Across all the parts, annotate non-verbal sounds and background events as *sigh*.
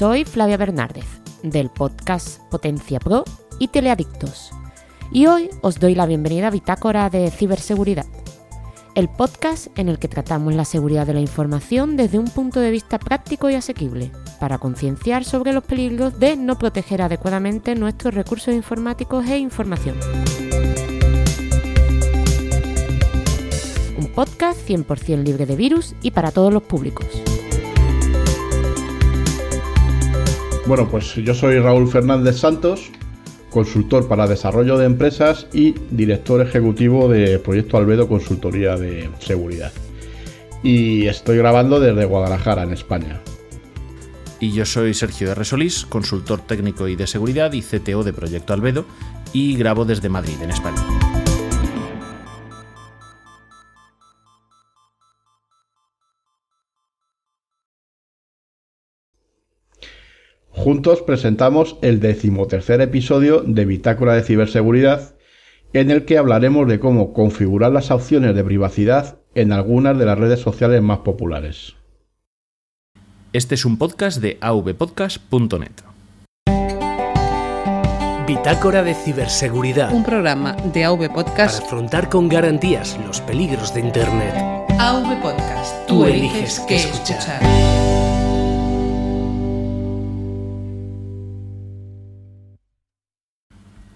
Soy Flavia Bernárdez, del podcast Potencia Pro y Teleadictos. Y hoy os doy la bienvenida a Bitácora de Ciberseguridad, el podcast en el que tratamos la seguridad de la información desde un punto de vista práctico y asequible, para concienciar sobre los peligros de no proteger adecuadamente nuestros recursos informáticos e información. Un podcast 100% libre de virus y para todos los públicos. Bueno, pues yo soy Raúl Fernández Santos, consultor para desarrollo de empresas y director ejecutivo de Proyecto Albedo Consultoría de Seguridad. Y estoy grabando desde Guadalajara, en España. Y yo soy Sergio R. Solís, consultor técnico y de seguridad y CTO de Proyecto Albedo, y grabo desde Madrid, en España. Juntos presentamos el decimotercer episodio de Bitácora de Ciberseguridad, en el que hablaremos de cómo configurar las opciones de privacidad en algunas de las redes sociales más populares. Este es un podcast de avpodcast.net. Bitácora de Ciberseguridad. Un programa de AV Podcast para afrontar con garantías los peligros de Internet. AV Podcast. Tú eliges qué escuchar.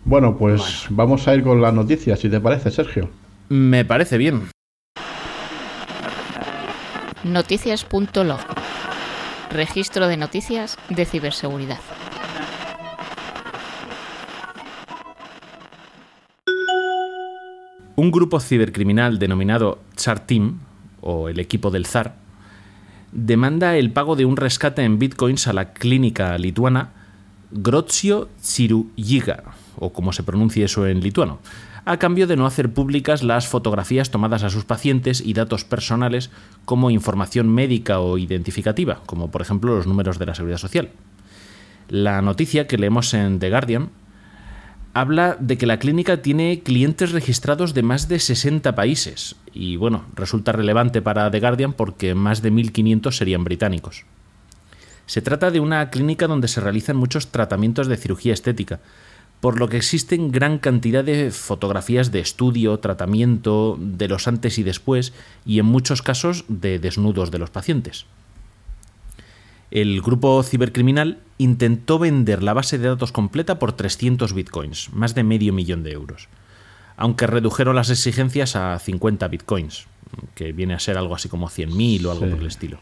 Bueno, pues vamos a ir con las noticias, si te parece, Sergio. Me parece bien. Noticias.log. Registro de noticias de ciberseguridad. Un grupo cibercriminal denominado Tsar Team, o el equipo del zar, demanda el pago de un rescate en bitcoins a la clínica lituana Grozio Tsirujiga, o como se pronuncia eso en lituano, a cambio de no hacer públicas las fotografías tomadas a sus pacientes y datos personales como información médica o identificativa, como por ejemplo los números de la seguridad social. La noticia que leemos en The Guardian habla de que la clínica tiene clientes registrados de más de 60 países y bueno, resulta relevante para The Guardian porque más de 1.500 serían británicos. Se trata de una clínica donde se realizan muchos tratamientos de cirugía estética, por lo que existen gran cantidad de fotografías de estudio, tratamiento, de los antes y después, y en muchos casos de desnudos de los pacientes. El grupo cibercriminal intentó vender la base de datos completa por 300 bitcoins, más de medio millón de euros, aunque redujeron las exigencias a 50 bitcoins, que viene a ser algo así como 100.000 o algo Sí. por el estilo.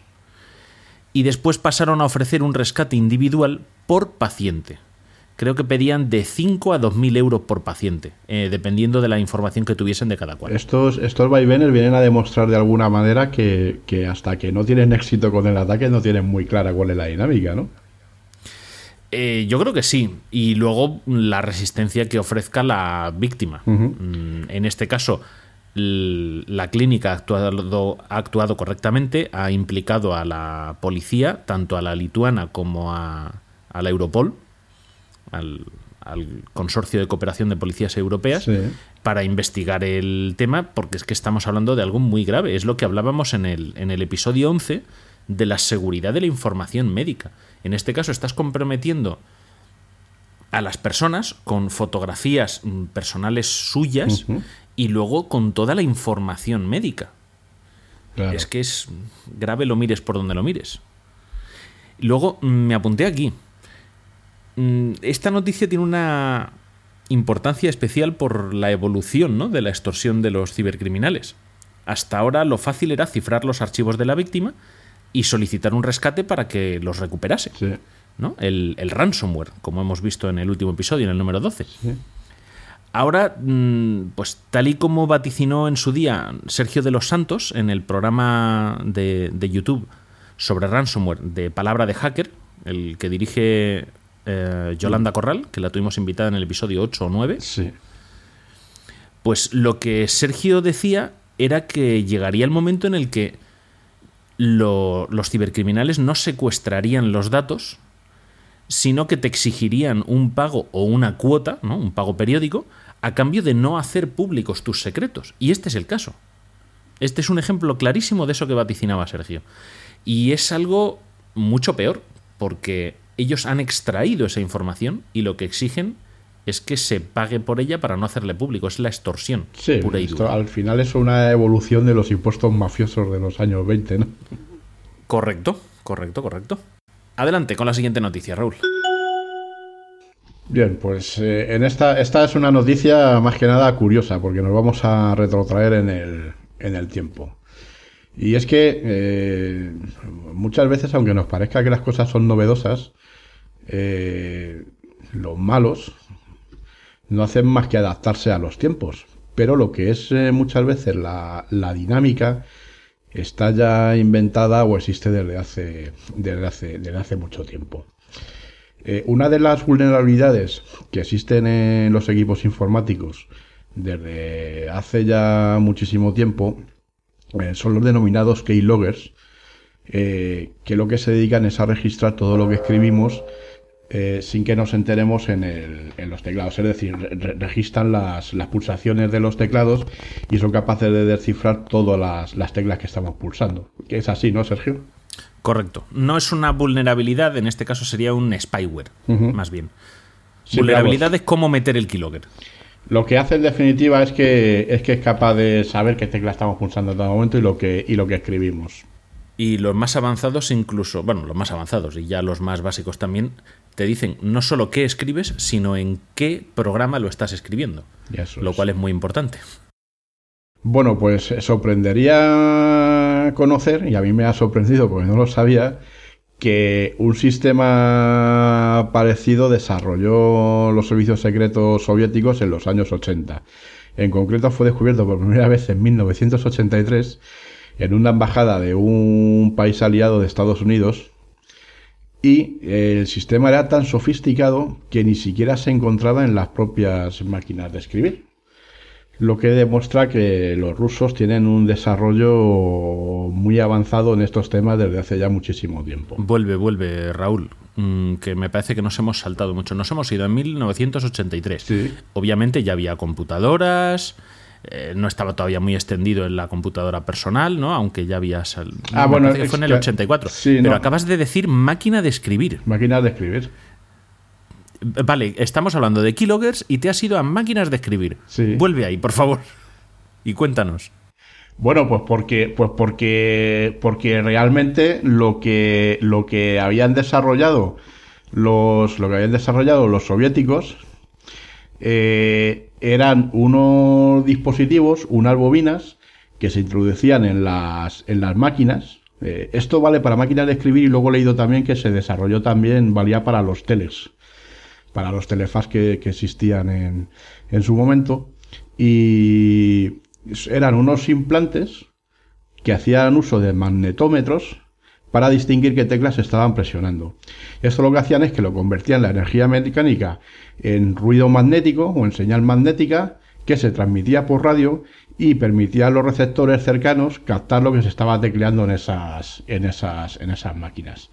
Y después pasaron a ofrecer un rescate individual por paciente, creo que pedían de 5 a 2.000 euros por paciente, eh, dependiendo de la información que tuviesen de cada cual. Estos, estos vaivenes vienen a demostrar de alguna manera que, que hasta que no tienen éxito con el ataque no tienen muy clara cuál es la dinámica, ¿no? Eh, yo creo que sí. Y luego la resistencia que ofrezca la víctima. Mm, En este caso, la clínica ha actuado, ha actuado correctamente, ha implicado a la policía, tanto a la lituana como a, a la Europol, al, al Consorcio de Cooperación de Policías Europeas, Sí. para investigar el tema, porque es que estamos hablando de algo muy grave. Es lo que hablábamos en el, en el episodio 11 de la seguridad de la información médica. En este caso estás comprometiendo a las personas con fotografías mm, personales suyas y luego con toda la información médica. Claro. Es que es grave lo mires por donde lo mires. Luego mm, me apunté aquí. Mm, Esta noticia tiene una importancia especial por la evolución ¿no? de la extorsión de los cibercriminales. Hasta ahora lo fácil era cifrar los archivos de la víctima y solicitar un rescate para que los recuperase. Sí. ¿no? El, el ransomware, como hemos visto en el último episodio, en el número 12. Ahora, mm, pues tal y como vaticinó en su día Sergio de los Santos en el programa de, de YouTube sobre ransomware de Palabra de Hacker, el que dirige eh, Yolanda Corral, que la tuvimos invitada en el episodio 8 o 9, Sí. pues lo que Sergio decía era que llegaría el momento en el que lo- los cibercriminales no secuestrarían los datos, sino que te exigirían un pago o una cuota, ¿no? un pago periódico, a cambio de no hacer públicos tus secretos. Y este es el caso. Este es un ejemplo clarísimo de eso que vaticinaba Sergio. Y es algo mucho peor, porque ellos han extraído esa información y lo que exigen es que se pague por ella para no hacerle público. Es la extorsión Sí, pura y esto dura. al final es una evolución de los impuestos mafiosos de los años 20, ¿no? Correcto, correcto, correcto. Adelante con la siguiente noticia, Raúl. Bien, pues eh, en esta, esta es una noticia más que nada curiosa, porque nos vamos a retrotraer en el, tiempo. Y es que eh, muchas veces, aunque nos parezca que las cosas son novedosas, eh, los malos no hacen más que adaptarse a los tiempos. Pero lo que es muchas veces la, dinámica está ya inventada o existe desde hace, desde hace mucho tiempo. Eh, una de las vulnerabilidades que existen en los equipos informáticos desde hace ya muchísimo tiempo eh, son los denominados keyloggers, eh, que lo que se dedican es a registrar todo lo que escribimos sin que nos enteremos en, el- en los teclados. Es decir, re- re- registran las, pulsaciones de los teclados y son capaces de descifrar todas las, las teclas que estamos pulsando. Que es así, ¿no, Sergio? Correcto. No es una vulnerabilidad, en este caso sería un spyware, más bien. Sí, vulnerabilidad es cómo meter el keylogger. Lo que hace en definitiva es que es que es capaz de saber qué tecla estamos pulsando en todo momento y lo que, y lo que escribimos. Y los más avanzados incluso, bueno, los más avanzados y ya los más básicos también, te dicen no solo qué escribes, sino en qué programa lo estás escribiendo. Lo cual es muy importante. Bueno, pues eh, conocer, y a mí me ha sorprendido porque no lo sabía, que un sistema parecido desarrolló los servicios secretos soviéticos en los años 80. En concreto fue descubierto por primera vez en 1983 en una embajada de un país aliado de Estados Unidos y el sistema era tan sofisticado que ni siquiera se encontraba en las propias máquinas de escribir. Lo que demuestra que los rusos tienen un desarrollo muy avanzado en estos temas desde hace ya muchísimo tiempo. Vuelve, vuelve, Raúl, mm, que me parece que nos hemos saltado mucho. Nos hemos ido en 1983. Sí. Obviamente ya había computadoras, eh, no estaba todavía muy extendido en la computadora personal, ¿no? Aunque ya había sal- Ah, bueno, que fue en el que- 84. sí, Pero no. acabas de decir máquina de escribir. Máquinas de escribir. Vale, estamos hablando de keyloggers y te has ido a máquinas de escribir. Sí. Vuelve ahí, por favor. Y cuéntanos. Bueno, pues porque, pues porque, porque realmente lo que, lo que habían desarrollado los, lo que habían desarrollado los soviéticos eh, eran unos dispositivos, unas bobinas que se introducían en las, en las máquinas. Eh, esto vale para máquinas de escribir y luego he leído también que se desarrolló también, valía para los teles, para los telefaz que, que existían en, en su momento. Y eran unos implantes que hacían uso de magnetómetros para distinguir qué teclas estaban presionando. Esto lo que hacían es que lo convertían la energía mecánica en ruido magnético o en señal magnética que se transmitía por radio y permitía a los receptores cercanos captar lo que se estaba tecleando en esas, en esas, en esas máquinas.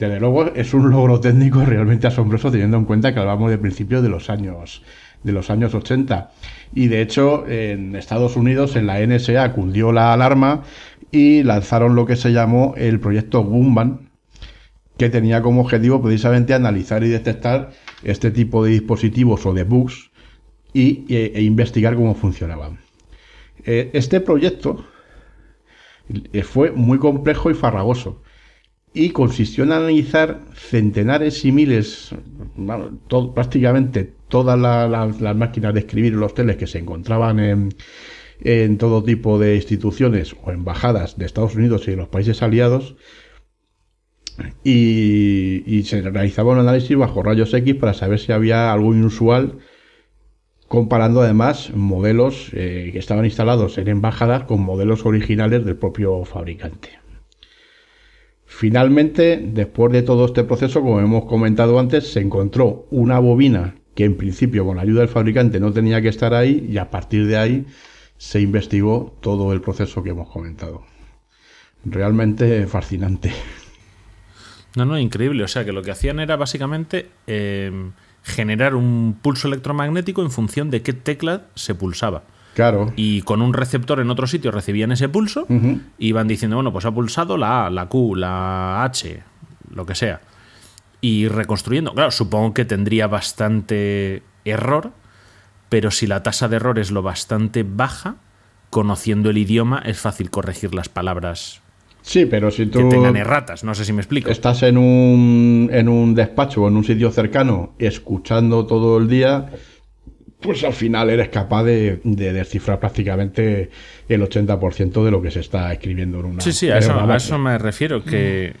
Desde luego es un logro técnico realmente asombroso teniendo en cuenta que hablamos de principios de los años de los años 80 y de hecho en Estados Unidos en la NSA cundió la alarma y lanzaron lo que se llamó el proyecto Gunman que tenía como objetivo precisamente analizar y detectar este tipo de dispositivos o de bugs y, e, e investigar cómo funcionaban. Eh, este proyecto eh, fue muy complejo y farragoso y consistió en analizar centenares y miles, prácticamente todas la- la- las máquinas de escribir los teles que se encontraban en, en todo tipo de instituciones o embajadas de Estados Unidos y de los países aliados y, y se realizaba un análisis bajo rayos X para saber si había algo inusual comparando además modelos eh, que estaban instalados en embajadas con modelos originales del propio fabricante. Finalmente, después de todo este proceso, como hemos comentado antes, se encontró una bobina que en principio con la ayuda del fabricante no tenía que estar ahí y a partir de ahí se investigó todo el proceso que hemos comentado. Realmente fascinante. No, no, increíble. O sea, que lo que hacían era básicamente eh, generar un pulso electromagnético en función de qué tecla se pulsaba. Claro. Y con un receptor en otro sitio recibían ese pulso y iban diciendo, bueno, pues ha pulsado la A, la Q, la H, lo que sea. y reconstruyendo. Claro, supongo que tendría bastante error, pero si la tasa de error es lo bastante baja, conociendo el idioma es fácil corregir las palabras Sí, pero si tú que tengan erratas. No sé si me explico. estás en un, en un despacho o en un sitio cercano escuchando todo el día, pues al final eres capaz de, de descifrar prácticamente el 80% de lo que se está escribiendo en una Sí, sí, a eso, a me refiero, que,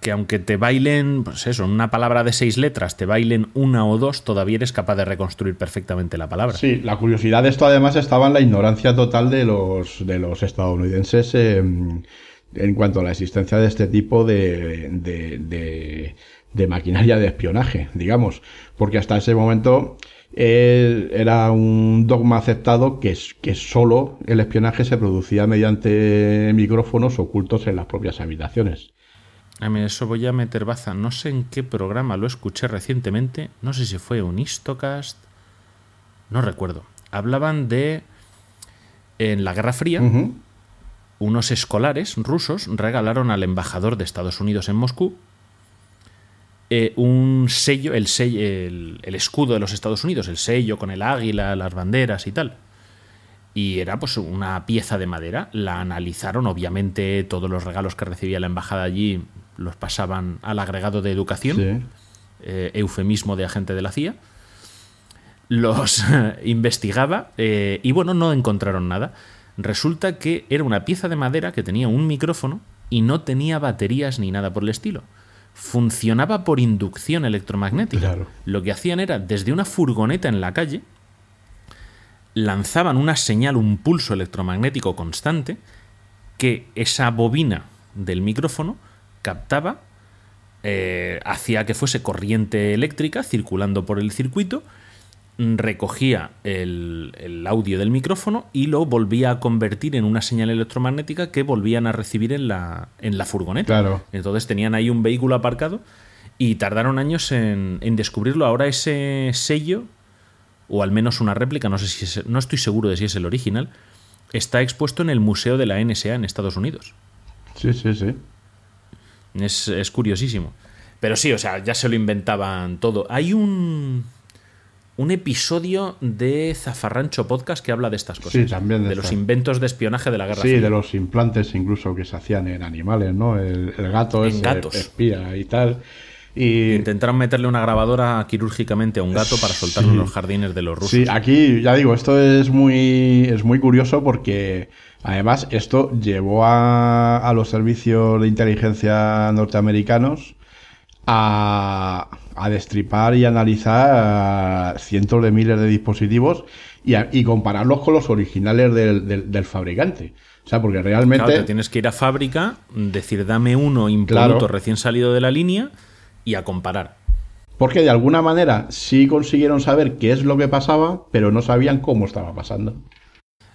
que aunque te bailen, pues eso, una palabra de seis letras, te bailen una o dos, todavía eres capaz de reconstruir perfectamente la palabra. Sí, la curiosidad de esto además estaba en la ignorancia total de los, de los estadounidenses eh, en cuanto a la existencia de este tipo de, de, de- de maquinaria de espionaje, digamos, porque hasta ese momento eh, era un dogma aceptado que, que solo el espionaje se producía mediante micrófonos ocultos en las propias habitaciones. A mí eso voy a meter baza. No sé en qué programa lo escuché recientemente. No sé si fue un Istocast. No recuerdo. Hablaban de. En la Guerra Fría, unos escolares rusos regalaron al embajador de Estados Unidos en Moscú eh, un sello, el, sello el, el escudo de los Estados Unidos, el sello con el águila, las banderas y tal. Y era pues una pieza de madera. La analizaron, obviamente todos los regalos que recibía la embajada allí los pasaban al agregado de educación, Sí. eh, eufemismo de agente de la CIA. Los *laughs* investigaba eh, y bueno, no encontraron nada. Resulta que era una pieza de madera que tenía un micrófono y no tenía baterías ni nada por el estilo. Funcionaba por inducción electromagnética. Claro. Lo que hacían era, desde una furgoneta en la calle, lanzaban una señal, un pulso electromagnético constante, que esa bobina del micrófono captaba, eh, hacía que fuese corriente eléctrica circulando por el circuito, recogía el, el audio del micrófono y lo volvía a convertir en una señal electromagnética que volvían a recibir en la, en la furgoneta. Claro. Entonces tenían ahí un vehículo aparcado y tardaron años en, en descubrirlo. Ahora ese sello, o al menos una réplica, no sé si es- no estoy seguro de si es el original, está expuesto en el Museo de la NSA en Estados Unidos. Sí, sí, sí. Es, es curiosísimo. Pero sí, o sea, ya se lo inventaban todo. Hay un, un episodio de Zafarrancho Podcast que habla de estas cosas. Sí, también de De los inventos de espionaje de la Guerra Sí, de los implantes incluso que se hacían en animales, ¿no? El, el gato gatos. espía y tal. Y Intentaron meterle una grabadora quirúrgicamente a un gato para soltarlo en los jardines de los rusos. sí, aquí ya digo, esto es muy, es muy curioso porque además esto llevó a, a los servicios de inteligencia norteamericanos a, a destripar y analizar cientos de miles de dispositivos y, a- y compararlos con los originales del, del- del fabricante. O sea, porque realmente... Claro, te tienes que ir a fábrica, decir dame uno impoluto Claro. recién salido de la línea y a comparar. Porque de alguna manera sí consiguieron saber qué es lo que pasaba, pero no sabían cómo estaba pasando.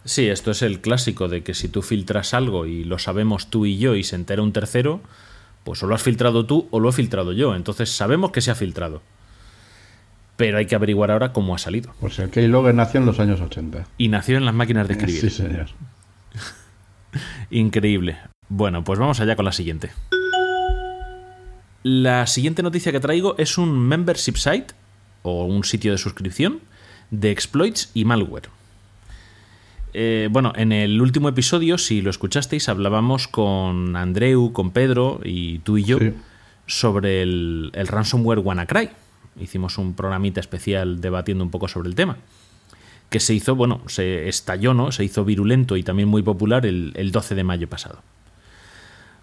Sí, esto es el clásico de que si tú filtras algo y lo sabemos tú y yo y se entera un tercero, pues o lo has filtrado tú o lo he filtrado yo. Entonces sabemos que se ha filtrado. Pero hay que averiguar ahora cómo ha salido. Pues el Keylogger nació en los años 80. Y nació en las máquinas de escribir. Sí, señor. *laughs* Increíble. Bueno, pues vamos allá con la siguiente. La siguiente noticia que traigo es un membership site o un sitio de suscripción de exploits y malware. Eh, bueno, en el último episodio, si lo escuchasteis, hablábamos con Andreu, con Pedro y tú y yo Sí. sobre el, el ransomware WannaCry. Hicimos un programita especial debatiendo un poco sobre el tema. Que se hizo, bueno, se estalló, ¿no? Se hizo virulento y también muy popular el, el 12 de mayo pasado.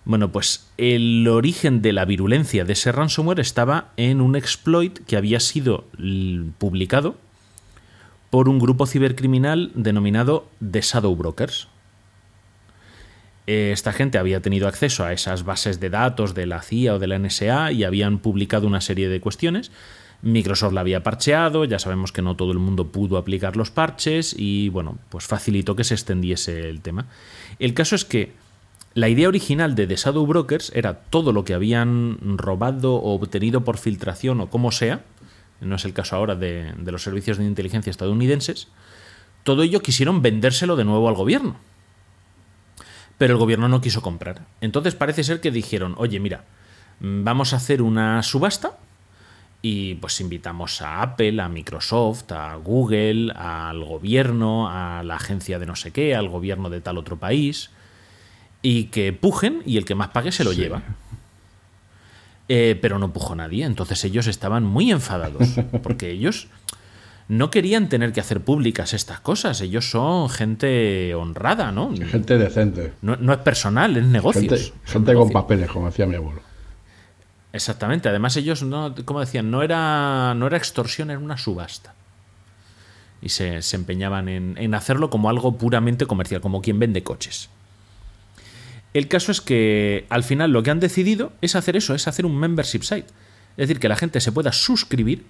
Bueno, pues el origen de la virulencia de ese ransomware estaba en un exploit que había sido publicado por un grupo cibercriminal denominado The Shadow Brokers. Eh, Esta gente había tenido acceso a esas bases de datos de la CIA o de la NSA y habían publicado una serie de cuestiones. Microsoft la había parcheado, ya sabemos que no todo el mundo pudo aplicar los parches y bueno, pues facilitó que se extendiese el tema. El caso es que la idea original de The Shadow Brokers era todo lo que habían robado o obtenido por filtración o como sea, no es el caso ahora de, de los servicios de inteligencia estadounidenses, todo ello quisieron vendérselo de nuevo al gobierno. Pero el gobierno no quiso comprar. Entonces parece ser que dijeron, oye, mira, vamos a hacer una subasta Y pues invitamos a Apple, a Microsoft, a Google, al gobierno, a la agencia de no sé qué, al gobierno de tal otro país, y que pujen y el que más pague se lo Sí. lleva. Eh, pero no pujó nadie, entonces ellos estaban muy enfadados, *laughs* porque ellos no querían tener que hacer públicas estas cosas, ellos son gente honrada, ¿no? Gente decente. No, no es personal, es negocios. Gente, con papeles, como decía mi abuelo. Exactamente. Además, ellos no, como decían, no era, no era extorsión, era una subasta. Y se, se empeñaban en, en hacerlo como algo puramente comercial, como quien vende coches. El caso es que al final lo que han decidido es hacer eso, es hacer un membership site. Es decir, que la gente se pueda suscribir,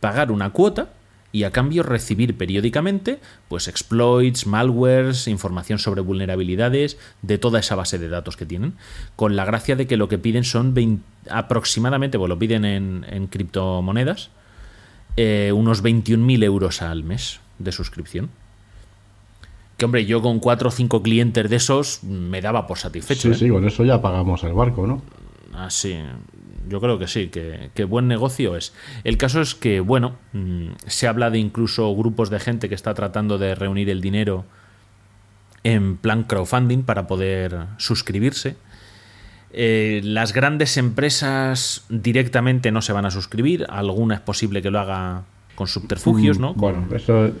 pagar una cuota y a cambio recibir periódicamente pues exploits, malwares, información sobre vulnerabilidades de toda esa base de datos que tienen, con la gracia de que lo que piden son 20 aproximadamente, pues lo piden en, criptomonedas, eh, unos 21.000 euros al mes de suscripción. Que hombre, yo con 4 o 5 clientes de esos me daba por satisfecho. Sí, ¿eh? sí, con eso ya pagamos el barco, ¿no? Así, yo creo que sí, que, que buen negocio es. El caso es que, bueno, mm, se habla de incluso grupos de gente que está tratando de reunir el dinero en plan crowdfunding para poder suscribirse. Eh, las grandes empresas directamente no se van a suscribir, alguna es posible que lo haga con subterfugios, ¿no? Mm, Bueno, eso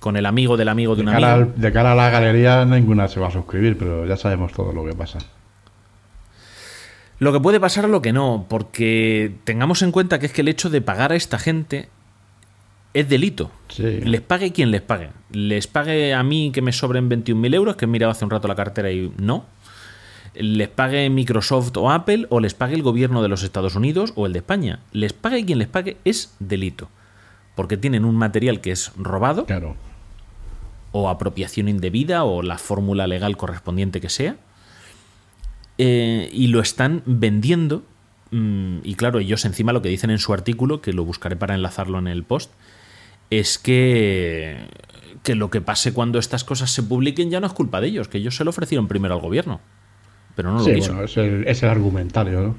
Con el amigo del amigo de de un cara, amigo. al- de cara a la galería ninguna se va a suscribir, pero ya sabemos todo lo que pasa. Lo que puede pasar o lo que no, porque tengamos en cuenta que es que el hecho de pagar a esta gente es delito. Sí. Les pague quien les pague. Les pague a mí que me sobren 21.000 euros, que he mirado hace un rato la cartera y no. Les pague Microsoft o Apple, o les pague el gobierno de los Estados Unidos o el de España. Les pague quien les pague es delito. Porque tienen un material que es robado, Claro. O apropiación indebida, o la fórmula legal correspondiente que sea, eh, y lo están vendiendo. mm, y claro, ellos encima lo que dicen en su artículo, que lo buscaré para enlazarlo en el post, es que, que lo que pase cuando estas cosas se publiquen ya no es culpa de ellos, que ellos se lo ofrecieron primero al gobierno. Pero no lo Sí, quiso. bueno, es el, es el argumentario, ¿no?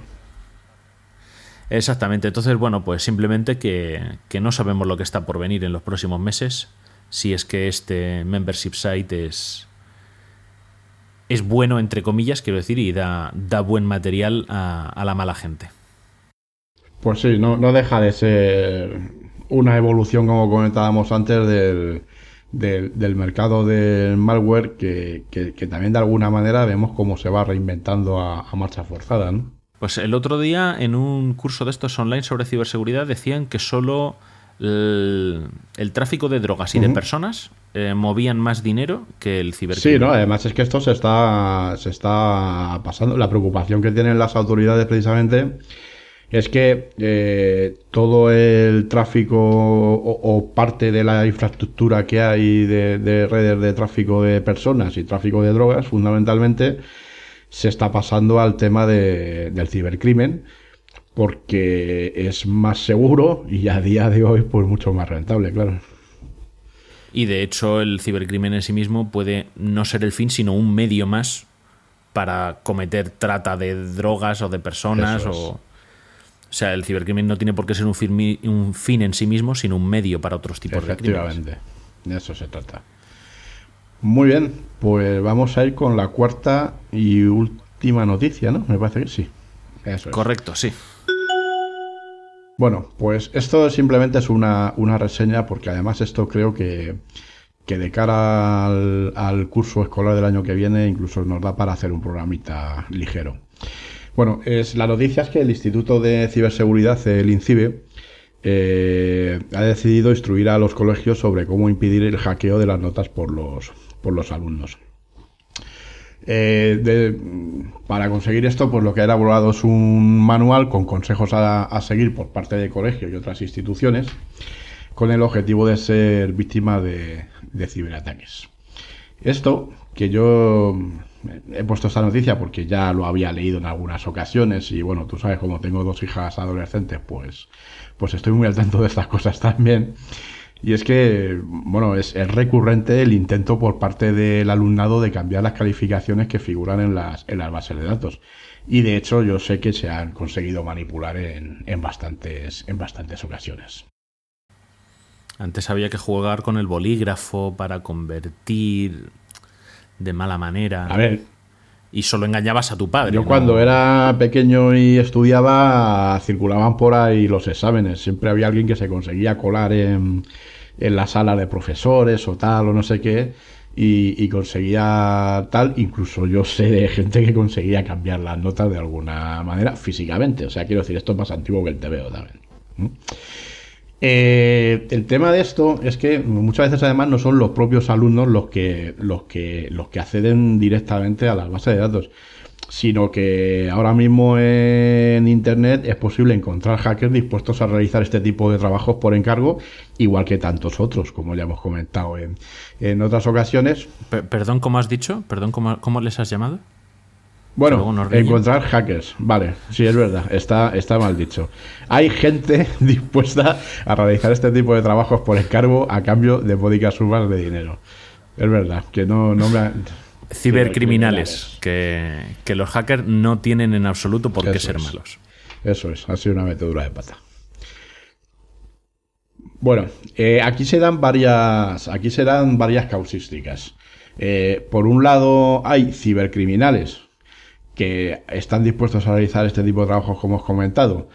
Exactamente. Entonces, bueno, pues simplemente que, que no sabemos lo que está por venir en los próximos meses. Si es que este membership site es. Es bueno, entre comillas, quiero decir, y da, da buen material a, a la mala gente. Pues sí, no, no deja de ser una evolución, como comentábamos antes, del, del, del mercado del malware, que, que- que también de alguna manera vemos cómo se va reinventando a, a marcha forzada, ¿no? Pues el otro día, en un curso de estos online sobre ciberseguridad, decían que solo el, el tráfico de drogas y de personas eh, movían más dinero que el Sí, cibercrimen. ¿no? Además es que esto se está, se está pasando. La preocupación que tienen las autoridades precisamente es que eh, todo el tráfico o, o parte de la infraestructura que hay de, de redes de tráfico de personas y tráfico de drogas, fundamentalmente, se está pasando al tema de- del cibercrimen porque es más seguro y a día de hoy pues mucho más rentable, claro. Y de hecho el cibercrimen en sí mismo puede no ser el fin, sino un medio más para cometer trata de drogas o de personas. Es. O, o sea, el cibercrimen no tiene por qué ser un, firmi- un fin en sí mismo, sino un medio para otros tipos de crímenes. Efectivamente, de eso se trata. Muy bien, pues vamos a ir con la cuarta y última noticia, ¿no? Me parece que sí. Eso es. Correcto, sí. Bueno, pues esto simplemente es una, una reseña porque además esto creo que, que de cara al, curso escolar del año que viene incluso nos da para hacer un programita ligero. Bueno, es, la noticia es que el Instituto de Ciberseguridad, el INCIBE, eh, ha decidido instruir a los colegios sobre cómo impedir el hackeo de las notas por los, por los alumnos. Eh, para conseguir esto, pues lo que ha elaborado es un manual con consejos a, seguir por parte de colegios y otras instituciones, con el objetivo de ser víctima de, ciberataques. Esto, que yo mm, he puesto esta noticia porque ya lo había leído en algunas ocasiones y bueno, tú sabes, como tengo dos hijas adolescentes, pues, pues estoy muy al tanto de estas cosas también. Y es que, bueno, es, es, recurrente el intento por parte del alumnado de cambiar las calificaciones que figuran en las, en las bases de datos. Y de hecho yo sé que se han conseguido manipular en, en, bastantes, en bastantes ocasiones. Antes había que jugar con el bolígrafo para convertir de mala manera. A ver. Y solo engañabas a tu padre. Yo ¿no? cuando era pequeño y estudiaba, circulaban por ahí los exámenes. Siempre había alguien que se conseguía colar en, en la sala de profesores o tal, o no sé qué. Y, conseguía tal, incluso yo sé de gente que conseguía cambiar las notas de alguna manera físicamente. O sea, quiero decir, esto es más antiguo que el TVO también. Eh, el tema de esto es que muchas veces además no son los propios alumnos los que, los que, los que acceden directamente a las bases de datos, sino que ahora mismo en Internet es posible encontrar hackers dispuestos a realizar este tipo de trabajos por encargo, igual que tantos otros, como ya hemos comentado en, en otras ocasiones. P perdón, ¿cómo has dicho? Perdón, ¿cómo, cómo les has llamado? Bueno, encontrar hackers, vale, sí es verdad, está, está mal dicho. Hay gente *laughs* dispuesta a realizar este tipo de trabajos por encargo a cambio de módicas sumas de dinero. Es verdad, que no, no me... Ha... Cibercriminales, que, que, los hackers no tienen en absoluto por qué Eso ser es. malos. Eso es, ha sido una metedura de pata. Bueno, eh, aquí se dan varias, aquí se dan varias causísticas. Eh, por un lado hay cibercriminales que están dispuestos a realizar este tipo de trabajos como hemos comentado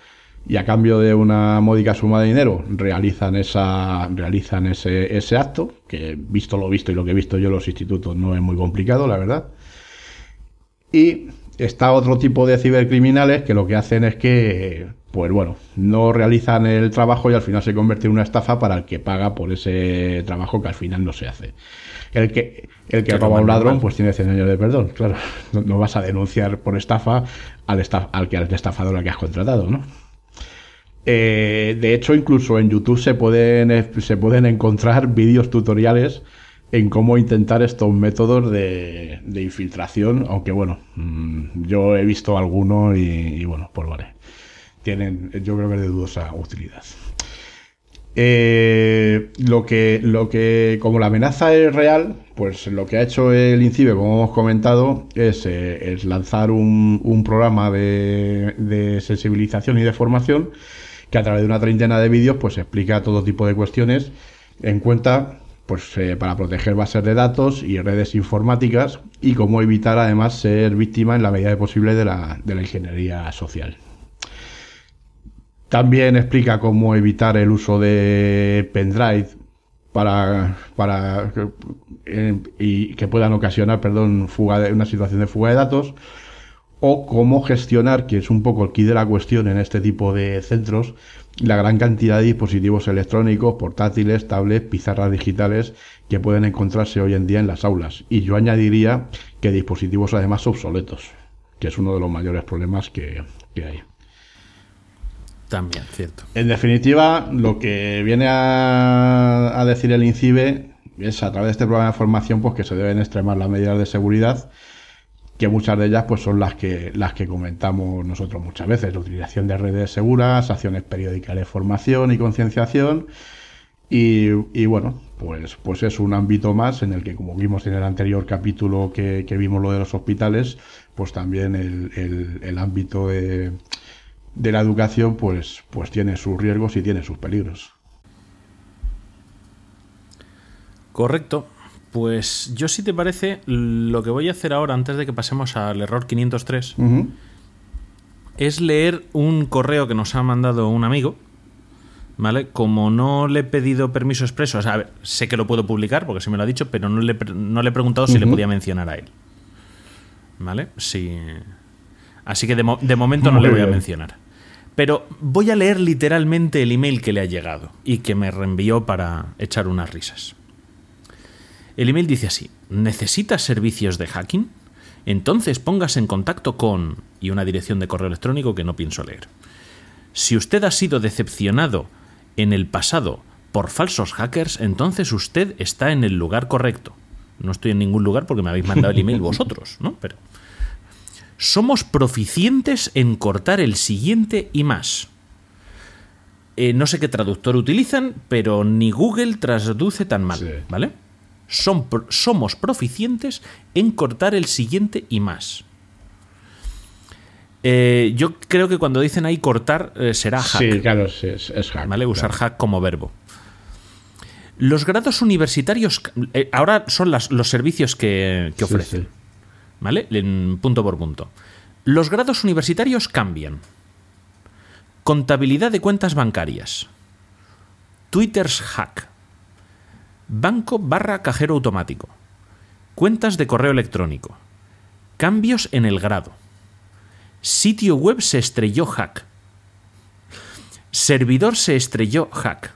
y a cambio de una módica suma de dinero realizan esa realizan ese, ese acto que visto lo visto y lo que he visto yo en los institutos no es muy complicado la verdad y está otro tipo de cibercriminales que lo que hacen es que pues bueno no realizan el trabajo y al final se convierte en una estafa para el que paga por ese trabajo que al final no se hace el que, el que roba a un ladrón, pues tiene 100 años de perdón, claro. *laughs* No, no vas a denunciar por estafa al, estaf, al que al estafador al que has contratado, ¿no? Eh, de hecho, incluso en YouTube se pueden, se pueden encontrar *laughs* vídeos tutoriales en cómo intentar estos métodos de, infiltración, aunque bueno, mmm, yo he visto alguno y, bueno, pues vale. Tienen, yo creo que es de dudosa utilidad. Eh, lo, que, lo que, como la amenaza es real, pues lo que ha hecho el INCIBE, como hemos comentado, es, eh, es lanzar un, un programa de, sensibilización y de formación que a través de una treintena de vídeos pues explica todo tipo de cuestiones en cuenta pues eh, para proteger bases de datos y redes informáticas y cómo evitar además ser víctima en la medida de posible de la, de la ingeniería social. También explica cómo evitar el uso de pendrive para, para eh, y que puedan ocasionar, perdón, fuga de, una situación de fuga de datos o cómo gestionar, que es un poco el key de la cuestión en este tipo de centros, la gran cantidad de dispositivos electrónicos, portátiles, tablets, pizarras digitales que pueden encontrarse hoy en día en las aulas. Y yo añadiría que dispositivos además obsoletos, que es uno de los mayores problemas que, que hay. También, cierto. En definitiva, lo que viene a, a, decir el INCIBE es a través de este programa de formación pues que se deben extremar las medidas de seguridad, que muchas de ellas pues son las que las que comentamos nosotros muchas veces, la utilización de redes seguras, acciones periódicas de formación y concienciación. Y, y, bueno, pues, pues es un ámbito más en el que, como vimos en el anterior capítulo que, que vimos lo de los hospitales, pues también el, el, el ámbito de, de la educación pues, pues tiene sus riesgos y tiene sus peligros. Correcto. Pues yo si te parece, lo que voy a hacer ahora antes de que pasemos al error 503 uh -huh. es leer un correo que nos ha mandado un amigo. ¿Vale? Como no le he pedido permiso expreso, o sea, a ver, sé que lo puedo publicar porque se me lo ha dicho, pero no le, no le he preguntado uh -huh. si le podía mencionar a él. ¿Vale? Sí. Así que de, mo de momento no le voy bien. a mencionar. Pero voy a leer literalmente el email que le ha llegado y que me reenvió para echar unas risas. El email dice así, ¿necesitas servicios de hacking? Entonces póngase en contacto con... y una dirección de correo electrónico que no pienso leer. Si usted ha sido decepcionado en el pasado por falsos hackers, entonces usted está en el lugar correcto. No estoy en ningún lugar porque me habéis mandado el email vosotros, ¿no? Pero somos proficientes en cortar el siguiente y más. Eh, no sé qué traductor utilizan, pero ni Google traduce tan mal, Sí. ¿vale? Son somos proficientes en cortar el siguiente y más. Eh, yo creo que cuando dicen ahí cortar eh, será hack. Sí, claro, es, hack. ¿vale? Usar claro. hack como verbo. Los grados universitarios, eh, ahora son las- los servicios que, que Sí, ofrecen, sí. ¿vale? En punto por punto. Los grados universitarios cambian. Contabilidad de cuentas bancarias. Twitter's hack. Banco barra cajero automático. Cuentas de correo electrónico. Cambios en el grado. Sitio web se estrelló hack. Servidor se estrelló hack.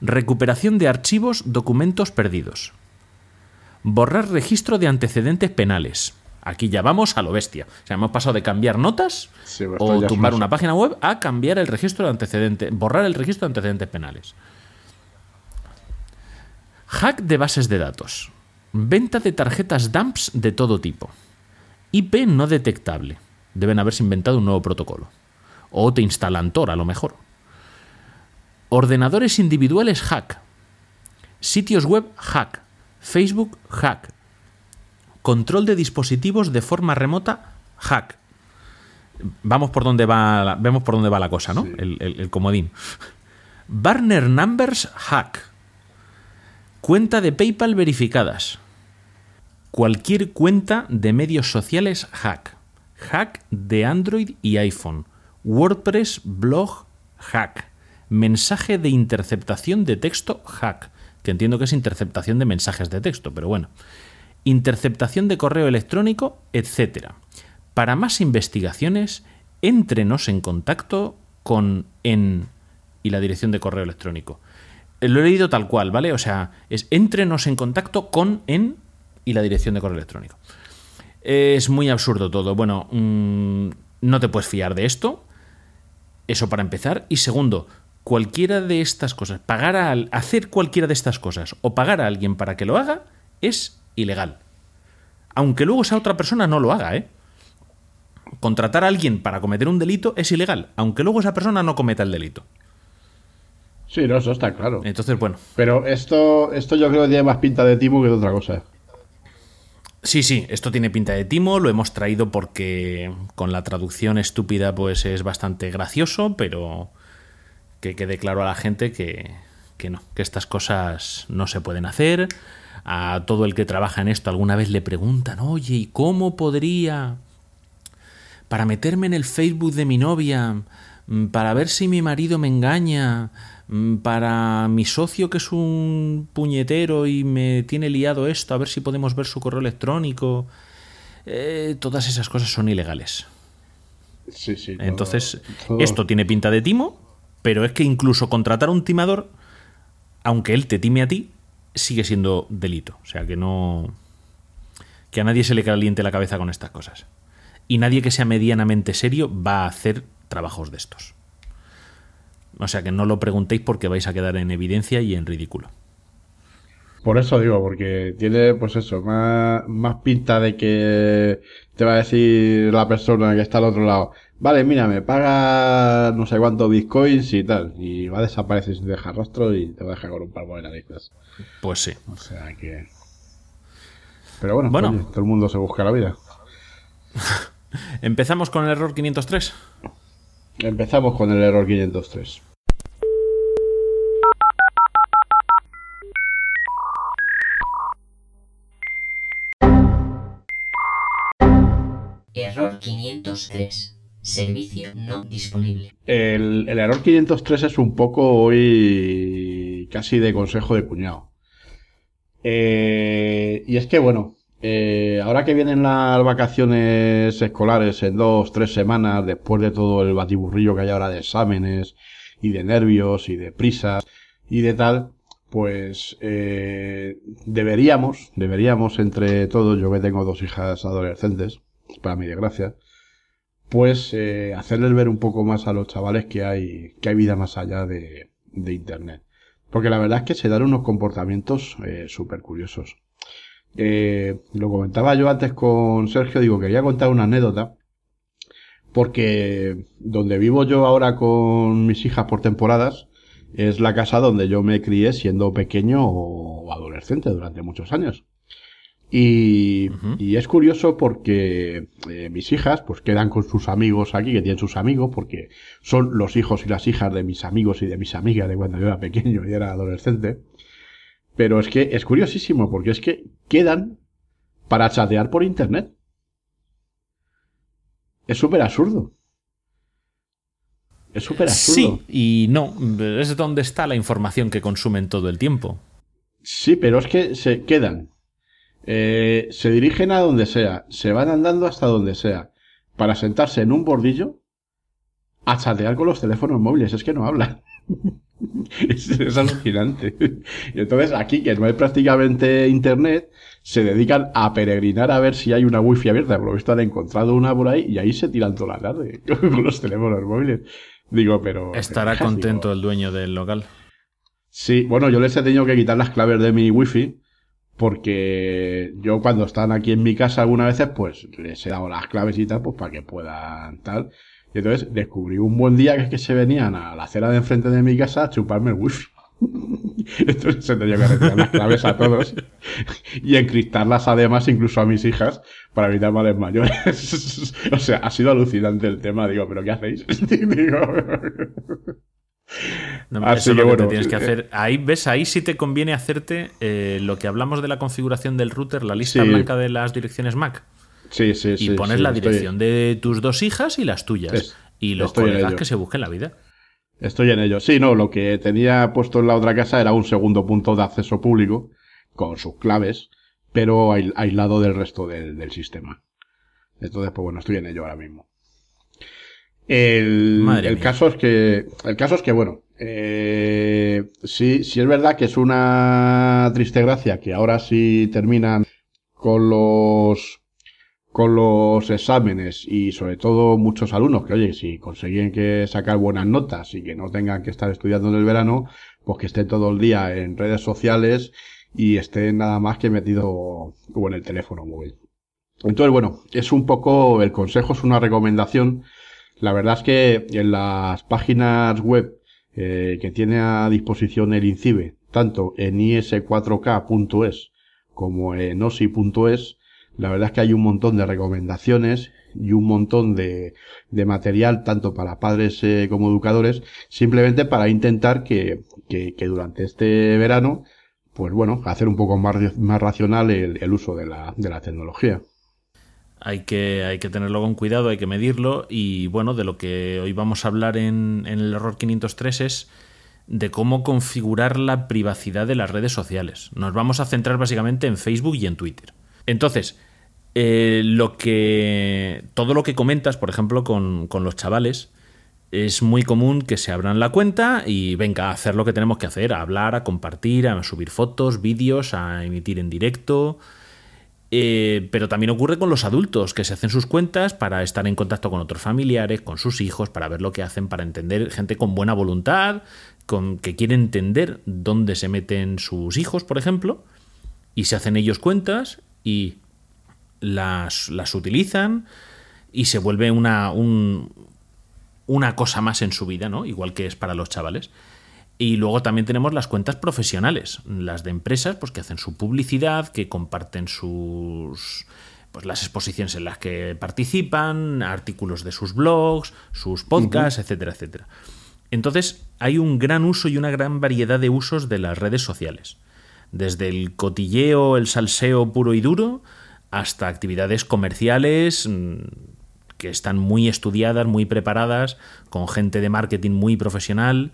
Recuperación de archivos, documentos perdidos. Borrar registro de antecedentes penales. Aquí ya vamos a lo bestia. O sea, hemos pasado de cambiar notas Sí, pues o tumbar una página web a cambiar el registro de antecedentes, borrar el registro de antecedentes penales. Hack de bases de datos. Venta de tarjetas dumps de todo tipo. IP no detectable. Deben haberse inventado un nuevo protocolo. O te instalan Tor, a lo mejor. Ordenadores individuales hack. Sitios web hack. Facebook hack. Control de dispositivos de forma remota hack. Vamos por donde va la, vemos por dónde va la cosa, ¿no? El, el- el comodín. Barner Numbers hack. Cuenta de PayPal verificadas. Cualquier cuenta de medios sociales hack. Hack de Android y iPhone. WordPress blog hack. Mensaje de interceptación de texto hack. Que entiendo que es interceptación de mensajes de texto, pero bueno. Interceptación de correo electrónico, etc. Para más investigaciones, éntrenos en contacto con en y la dirección de correo electrónico. Eh, Lo he leído tal cual, ¿vale? O sea, es éntrenos en contacto con en y la dirección de correo electrónico. Es muy absurdo todo. Bueno, mm, no te puedes fiar de esto. Eso para empezar. Y segundo, cualquiera de estas cosas, pagar a hacer cualquiera de estas cosas o pagar a alguien para que lo haga es ilegal. Aunque luego esa otra persona no lo haga, ¿eh? Contratar a alguien para cometer un delito es ilegal, aunque luego esa persona no cometa el delito. Sí, no, eso está claro. Entonces, bueno, Pero esto, esto yo creo que tiene más pinta de timo que de otra cosa. Sí, sí, esto tiene pinta de timo, lo hemos traído porque con la traducción estúpida pues es bastante gracioso, pero que quede claro a la gente que, que no, que estas cosas no se pueden hacer. A todo el que trabaja en esto alguna vez le preguntan, oye, ¿y cómo podría para meterme en el Facebook de mi novia, mm, para ver si mi marido me engaña, para mi socio que es un puñetero y me tiene liado esto, a ver si podemos ver su correo electrónico. Eh, todas esas cosas son ilegales. Sí, sí. todo- Entonces, todo- esto tiene pinta de timo, pero es que incluso contratar a un timador, aunque él te time a ti, sigue siendo delito. O sea que no. Que a nadie se le caliente la cabeza con estas cosas. Y nadie que sea medianamente serio va a hacer trabajos de estos. O sea que no lo preguntéis porque vais a quedar en evidencia y en ridículo. Por eso digo, porque tiene, pues eso, más, más pinta de que te va a decir la persona que está al otro lado, vale, mira, me paga no sé cuántos bitcoins y tal, y va a desaparecer sin dejar rastro y te va a dejar con un palmo de narices. Pues sí. O sea que... Pero bueno, Bueno. oye, todo el mundo se busca la vida. *laughs* Empezamos con el error 503. Empezamos con el error 503. 503. Servicio no disponible. El, el error 503 es un poco hoy casi de consejo de cuñado. Eh, y es que, bueno, eh, ahora que vienen las vacaciones escolares en dos, tres semanas, después de todo el batiburrillo que hay ahora de exámenes y de nervios y de prisas y de tal, pues eh, deberíamos, deberíamos entre todos, yo que tengo dos hijas adolescentes, para mi desgracia, pues eh, hacerles ver un poco más a los chavales que hay, que hay vida más allá de, Internet. Porque la verdad es que se dan unos comportamientos eh, súper curiosos. Eh, lo comentaba yo antes con Sergio, digo, quería contar una anécdota. porque donde vivo yo ahora con mis hijas por temporadas es la casa donde yo me crié siendo pequeño o adolescente durante muchos años. Y, y es curioso porque eh, mis hijas pues quedan con sus amigos aquí, que tienen sus amigos, porque son los hijos y las hijas de mis amigos y de mis amigas de cuando yo era pequeño y era adolescente. Pero es que es curiosísimo porque es que quedan para chatear por internet. Es súper absurdo. Es súper absurdo. Sí y no. Es donde está la información que consumen todo el tiempo. Sí, pero es que se quedan. Eh, se dirigen a donde sea, se van andando hasta donde sea, para sentarse en un bordillo a chatear con los teléfonos móviles. Es que no hablan. *laughs* es, es alucinante. Y entonces aquí, que no hay prácticamente internet, se dedican a peregrinar a ver si hay una wifi abierta. Por lo visto han encontrado una por ahí y ahí se tiran toda la tarde *laughs* con los teléfonos móviles. Digo, pero... Estará *laughs* digo, contento el dueño del local. Sí, bueno, yo les he tenido que quitar las claves de mi wifi porque yo cuando están aquí en mi casa algunas veces pues les he dado las claves y tal pues para que puedan tal. Y entonces descubrí un buen día que es que se venían a la acera de enfrente de mi casa a chuparme el wifi. *laughs* Entonces se tenía que retirar las claves a todos *laughs* y encriptarlas además incluso a mis hijas para evitar males mayores. *laughs* o sea, ha sido alucinante el tema. Digo, ¿pero qué hacéis? Digo... No, Así eso es que lo que te bueno, tienes que hacer. Ahí ves, ahí sí te conviene hacerte eh, lo que hablamos de la configuración del router, la lista Sí. blanca de las direcciones MAC. Sí, sí, Y sí. pones sí, la estoy- dirección de tus dos hijas y las tuyas. Es- y los colegas que se busquen la vida. Estoy en ello. Sí, no, lo que tenía puesto en la otra casa era un segundo punto de acceso público con sus claves, pero aislado del resto del, del sistema. Entonces, pues bueno, estoy en ello ahora mismo. El, el caso es que, el caso es que, bueno, eh, sí, sí es verdad que es una triste gracia que ahora sí terminan con los, con los exámenes y sobre todo muchos alumnos que, oye, si consiguen que sacar buenas notas y que no tengan que estar estudiando en el verano, pues que estén todo el día en redes sociales y estén nada más que metido o en el teléfono móvil. Entonces, bueno, es un poco, el consejo es una recomendación. La verdad es que en las páginas web eh, que tiene a disposición el INCIBE, tanto en is4k.es como en osi.es, la verdad es que hay un montón de recomendaciones y un montón de, de material tanto para padres eh, como educadores, simplemente para intentar que, durante este verano, pues bueno, hacer un poco más, más racional el, el uso de la, de la tecnología. Hay que, hay que tenerlo con cuidado, hay que medirlo. Y bueno, de lo que hoy vamos a hablar en, el error 503 es de cómo configurar la privacidad de las redes sociales. Nos vamos a centrar básicamente en Facebook y en Twitter. Entonces, eh, lo que. Todo lo que comentas, por ejemplo, con, con los chavales, es muy común que se abran la cuenta y venga a hacer lo que tenemos que hacer, a hablar, a compartir, a subir fotos, vídeos, a emitir en directo. Eh, pero también ocurre con los adultos que se hacen sus cuentas para estar en contacto con otros familiares, con sus hijos, para ver lo que hacen, para entender gente con buena voluntad, con que quiere entender dónde se meten sus hijos, por ejemplo, y se hacen ellos cuentas y las, las utilizan y se vuelve una, un- una cosa más en su vida, ¿no? Igual que es para los chavales. Y luego también tenemos las cuentas profesionales, las de empresas, pues que hacen su publicidad, que comparten sus pues las exposiciones en las que participan, artículos de sus blogs, sus podcasts, etcétera, etcétera. Entonces, hay un gran uso y una gran variedad de usos de las redes sociales. Desde el cotilleo, el salseo puro y duro, hasta actividades comerciales mm, que están muy estudiadas, muy preparadas, con gente de marketing muy profesional.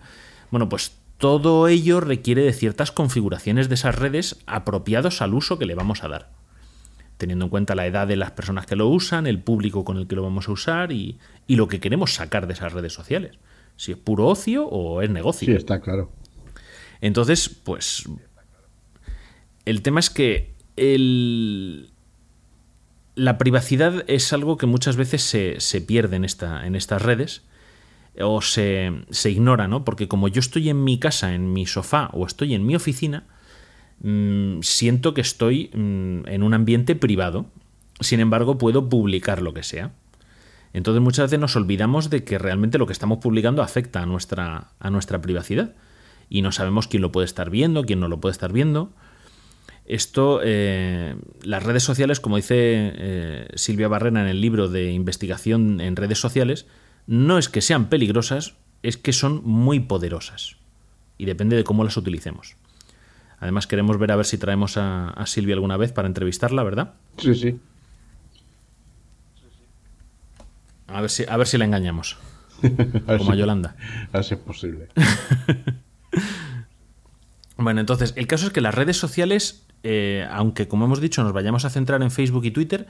Bueno, pues todo ello requiere de ciertas configuraciones de esas redes apropiados al uso que le vamos a dar. Teniendo en cuenta la edad de las personas que lo usan, el público con el que lo vamos a usar y, y lo que queremos sacar de esas redes sociales. Si es puro ocio o es negocio. Sí, está claro. Entonces, pues. El tema es que el- la privacidad es algo que muchas veces se, se pierde en, esta, en estas redes o se, se ignora, ¿no? Porque como yo estoy en mi casa, en mi sofá o estoy en mi oficina, mm, siento que estoy mm, en un ambiente privado. Sin embargo, puedo publicar lo que sea. Entonces muchas veces nos olvidamos de que realmente lo que estamos publicando afecta a nuestra, a nuestra privacidad y no sabemos quién lo puede estar viendo, quién no lo puede estar viendo. Esto, eh, las redes sociales, como dice eh, Silvia Barrena en el libro de investigación en redes sociales, no es que sean peligrosas, es que son muy poderosas. Y depende de cómo las utilicemos. Además, queremos ver a ver si traemos a, a Silvia alguna vez para entrevistarla, ¿verdad? Sí, sí. A ver si, a ver si la engañamos. *laughs* A Como a Yolanda. *laughs* A ver si es posible. *laughs* Bueno, entonces, el caso es que las redes sociales, eh, aunque como hemos dicho nos vayamos a centrar en Facebook y Twitter,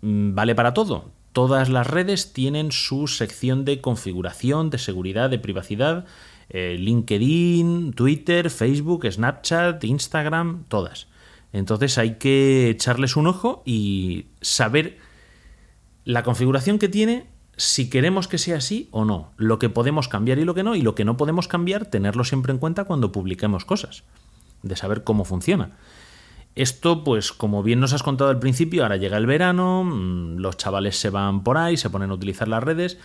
mm, vale para todo. Todas las redes tienen su sección de configuración, de seguridad, de privacidad. eh, LinkedIn, Twitter, Facebook, Snapchat, Instagram, todas. Entonces hay que echarles un ojo y saber la configuración que tiene, si queremos que sea así o no, lo que podemos cambiar y lo que no, y lo que no podemos cambiar, tenerlo siempre en cuenta cuando publiquemos cosas, de saber cómo funciona. Esto, pues como bien nos has contado al principio, ahora llega el verano, mm, los chavales se van por ahí, se ponen a utilizar las redes,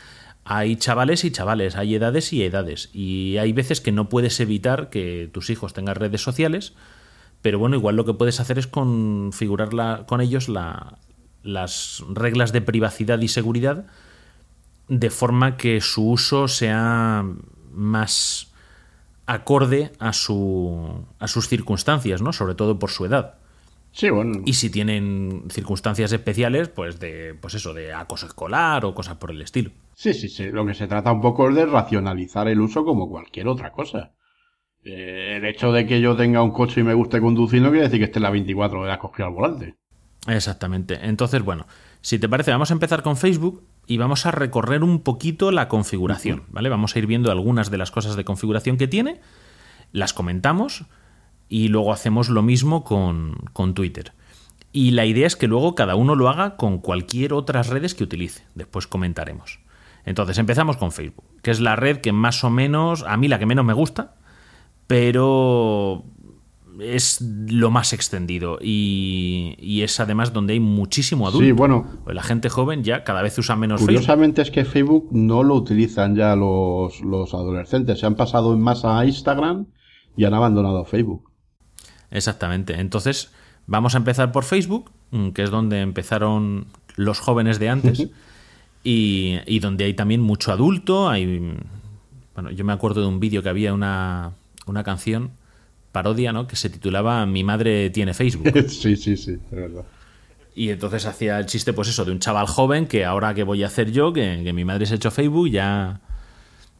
hay chavales y chavales, hay edades y edades, y hay veces que no puedes evitar que tus hijos tengan redes sociales, pero bueno, igual lo que puedes hacer es configurar con ellos la- las reglas de privacidad y seguridad de forma que su uso sea más acorde a, su, a sus circunstancias, ¿no? Sobre todo por su edad. Sí, bueno. Y si tienen circunstancias especiales, pues de, pues eso, de acoso escolar o cosas por el estilo. Sí, sí, sí. Lo que se trata un poco es de racionalizar el uso como cualquier otra cosa. Eh, el hecho de que yo tenga un coche y me guste conducir no quiere decir que esté las 24 horas cogido al volante. Exactamente. Entonces, bueno, si te parece, vamos a empezar con Facebook y vamos a recorrer un poquito la configuración, ¿vale? Vamos a ir viendo algunas de las cosas de configuración que tiene, las comentamos y luego hacemos lo mismo con, con Twitter. Y la idea es que luego cada uno lo haga con cualquier otras redes que utilice. Después comentaremos. Entonces, empezamos con Facebook, que es la red que más o menos, a mí la que menos me gusta, pero es lo más extendido y, y es además donde hay muchísimo adulto. Sí, bueno, Pues la gente joven ya cada vez usa menos Facebook. curiosamente es que Facebook no lo utilizan ya los, los adolescentes. Se han pasado en masa a Instagram y han abandonado Facebook. Exactamente. Entonces, vamos a empezar por Facebook, mm, que es donde empezaron los jóvenes de antes y, y donde hay también mucho adulto. Hay, bueno, yo me acuerdo de un vídeo que había una, una canción parodia, ¿no? Que se titulaba Mi madre tiene Facebook. *laughs* sí, sí, sí, es verdad. Y entonces hacía el chiste, pues eso, de un chaval joven que ahora que voy a hacer yo, que, que mi madre se ha hecho Facebook, ya,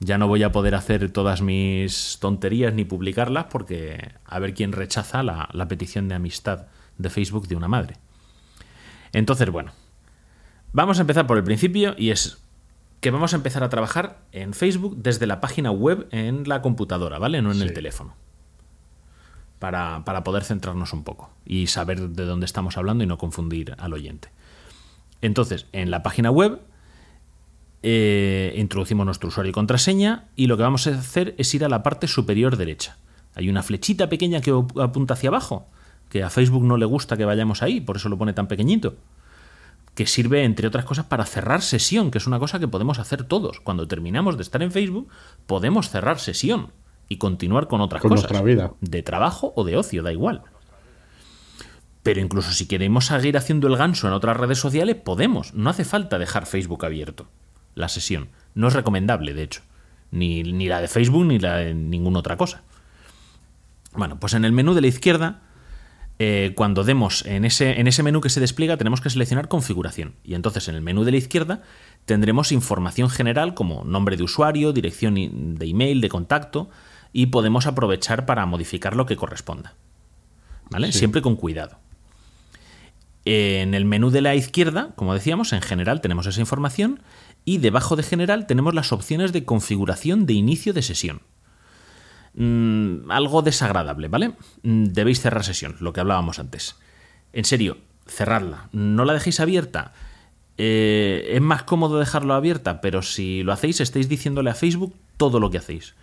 ya no voy a poder hacer todas mis tonterías ni publicarlas porque a ver quién rechaza la, la petición de amistad de Facebook de una madre. Entonces, bueno, vamos a empezar por el principio y es que vamos a empezar a trabajar en Facebook desde la página web en la computadora, ¿vale? No en el teléfono. Para, para poder centrarnos un poco y saber de dónde estamos hablando y no confundir al oyente. Entonces, en la página web eh, introducimos nuestro usuario y contraseña y lo que vamos a hacer es ir a la parte superior derecha. Hay una flechita pequeña que apunta hacia abajo, que a Facebook no le gusta que vayamos ahí, por eso lo pone tan pequeñito que sirve, entre otras cosas, para cerrar sesión, que es una cosa que podemos hacer todos. Cuando terminamos de estar en Facebook, podemos cerrar sesión y continuar con otras Con cosas. nuestra vida. De trabajo o de ocio, da igual. Pero incluso si queremos seguir haciendo el ganso en otras redes sociales, podemos. No hace falta dejar Facebook abierto, la sesión. No es recomendable, de hecho. Ni, ni la de Facebook ni la de ninguna otra cosa. Bueno, pues en el menú de la izquierda eh, cuando demos en ese, en ese menú que se despliega, tenemos que seleccionar configuración. Y entonces en el menú de la izquierda tendremos información general como nombre de usuario, dirección de email, de contacto, y podemos aprovechar para modificar lo que corresponda. ¿Vale? Sí. Siempre con cuidado. En el menú de la izquierda, como decíamos, en general tenemos esa información y debajo de general tenemos las opciones de configuración de inicio de sesión. Mm, algo desagradable, ¿vale? Mm, Debéis cerrar sesión, lo que hablábamos antes. En serio, cerradla. No la dejéis abierta. Eh, es más cómodo dejarlo abierta, pero si lo hacéis, estáis diciéndole a Facebook todo lo que hacéis.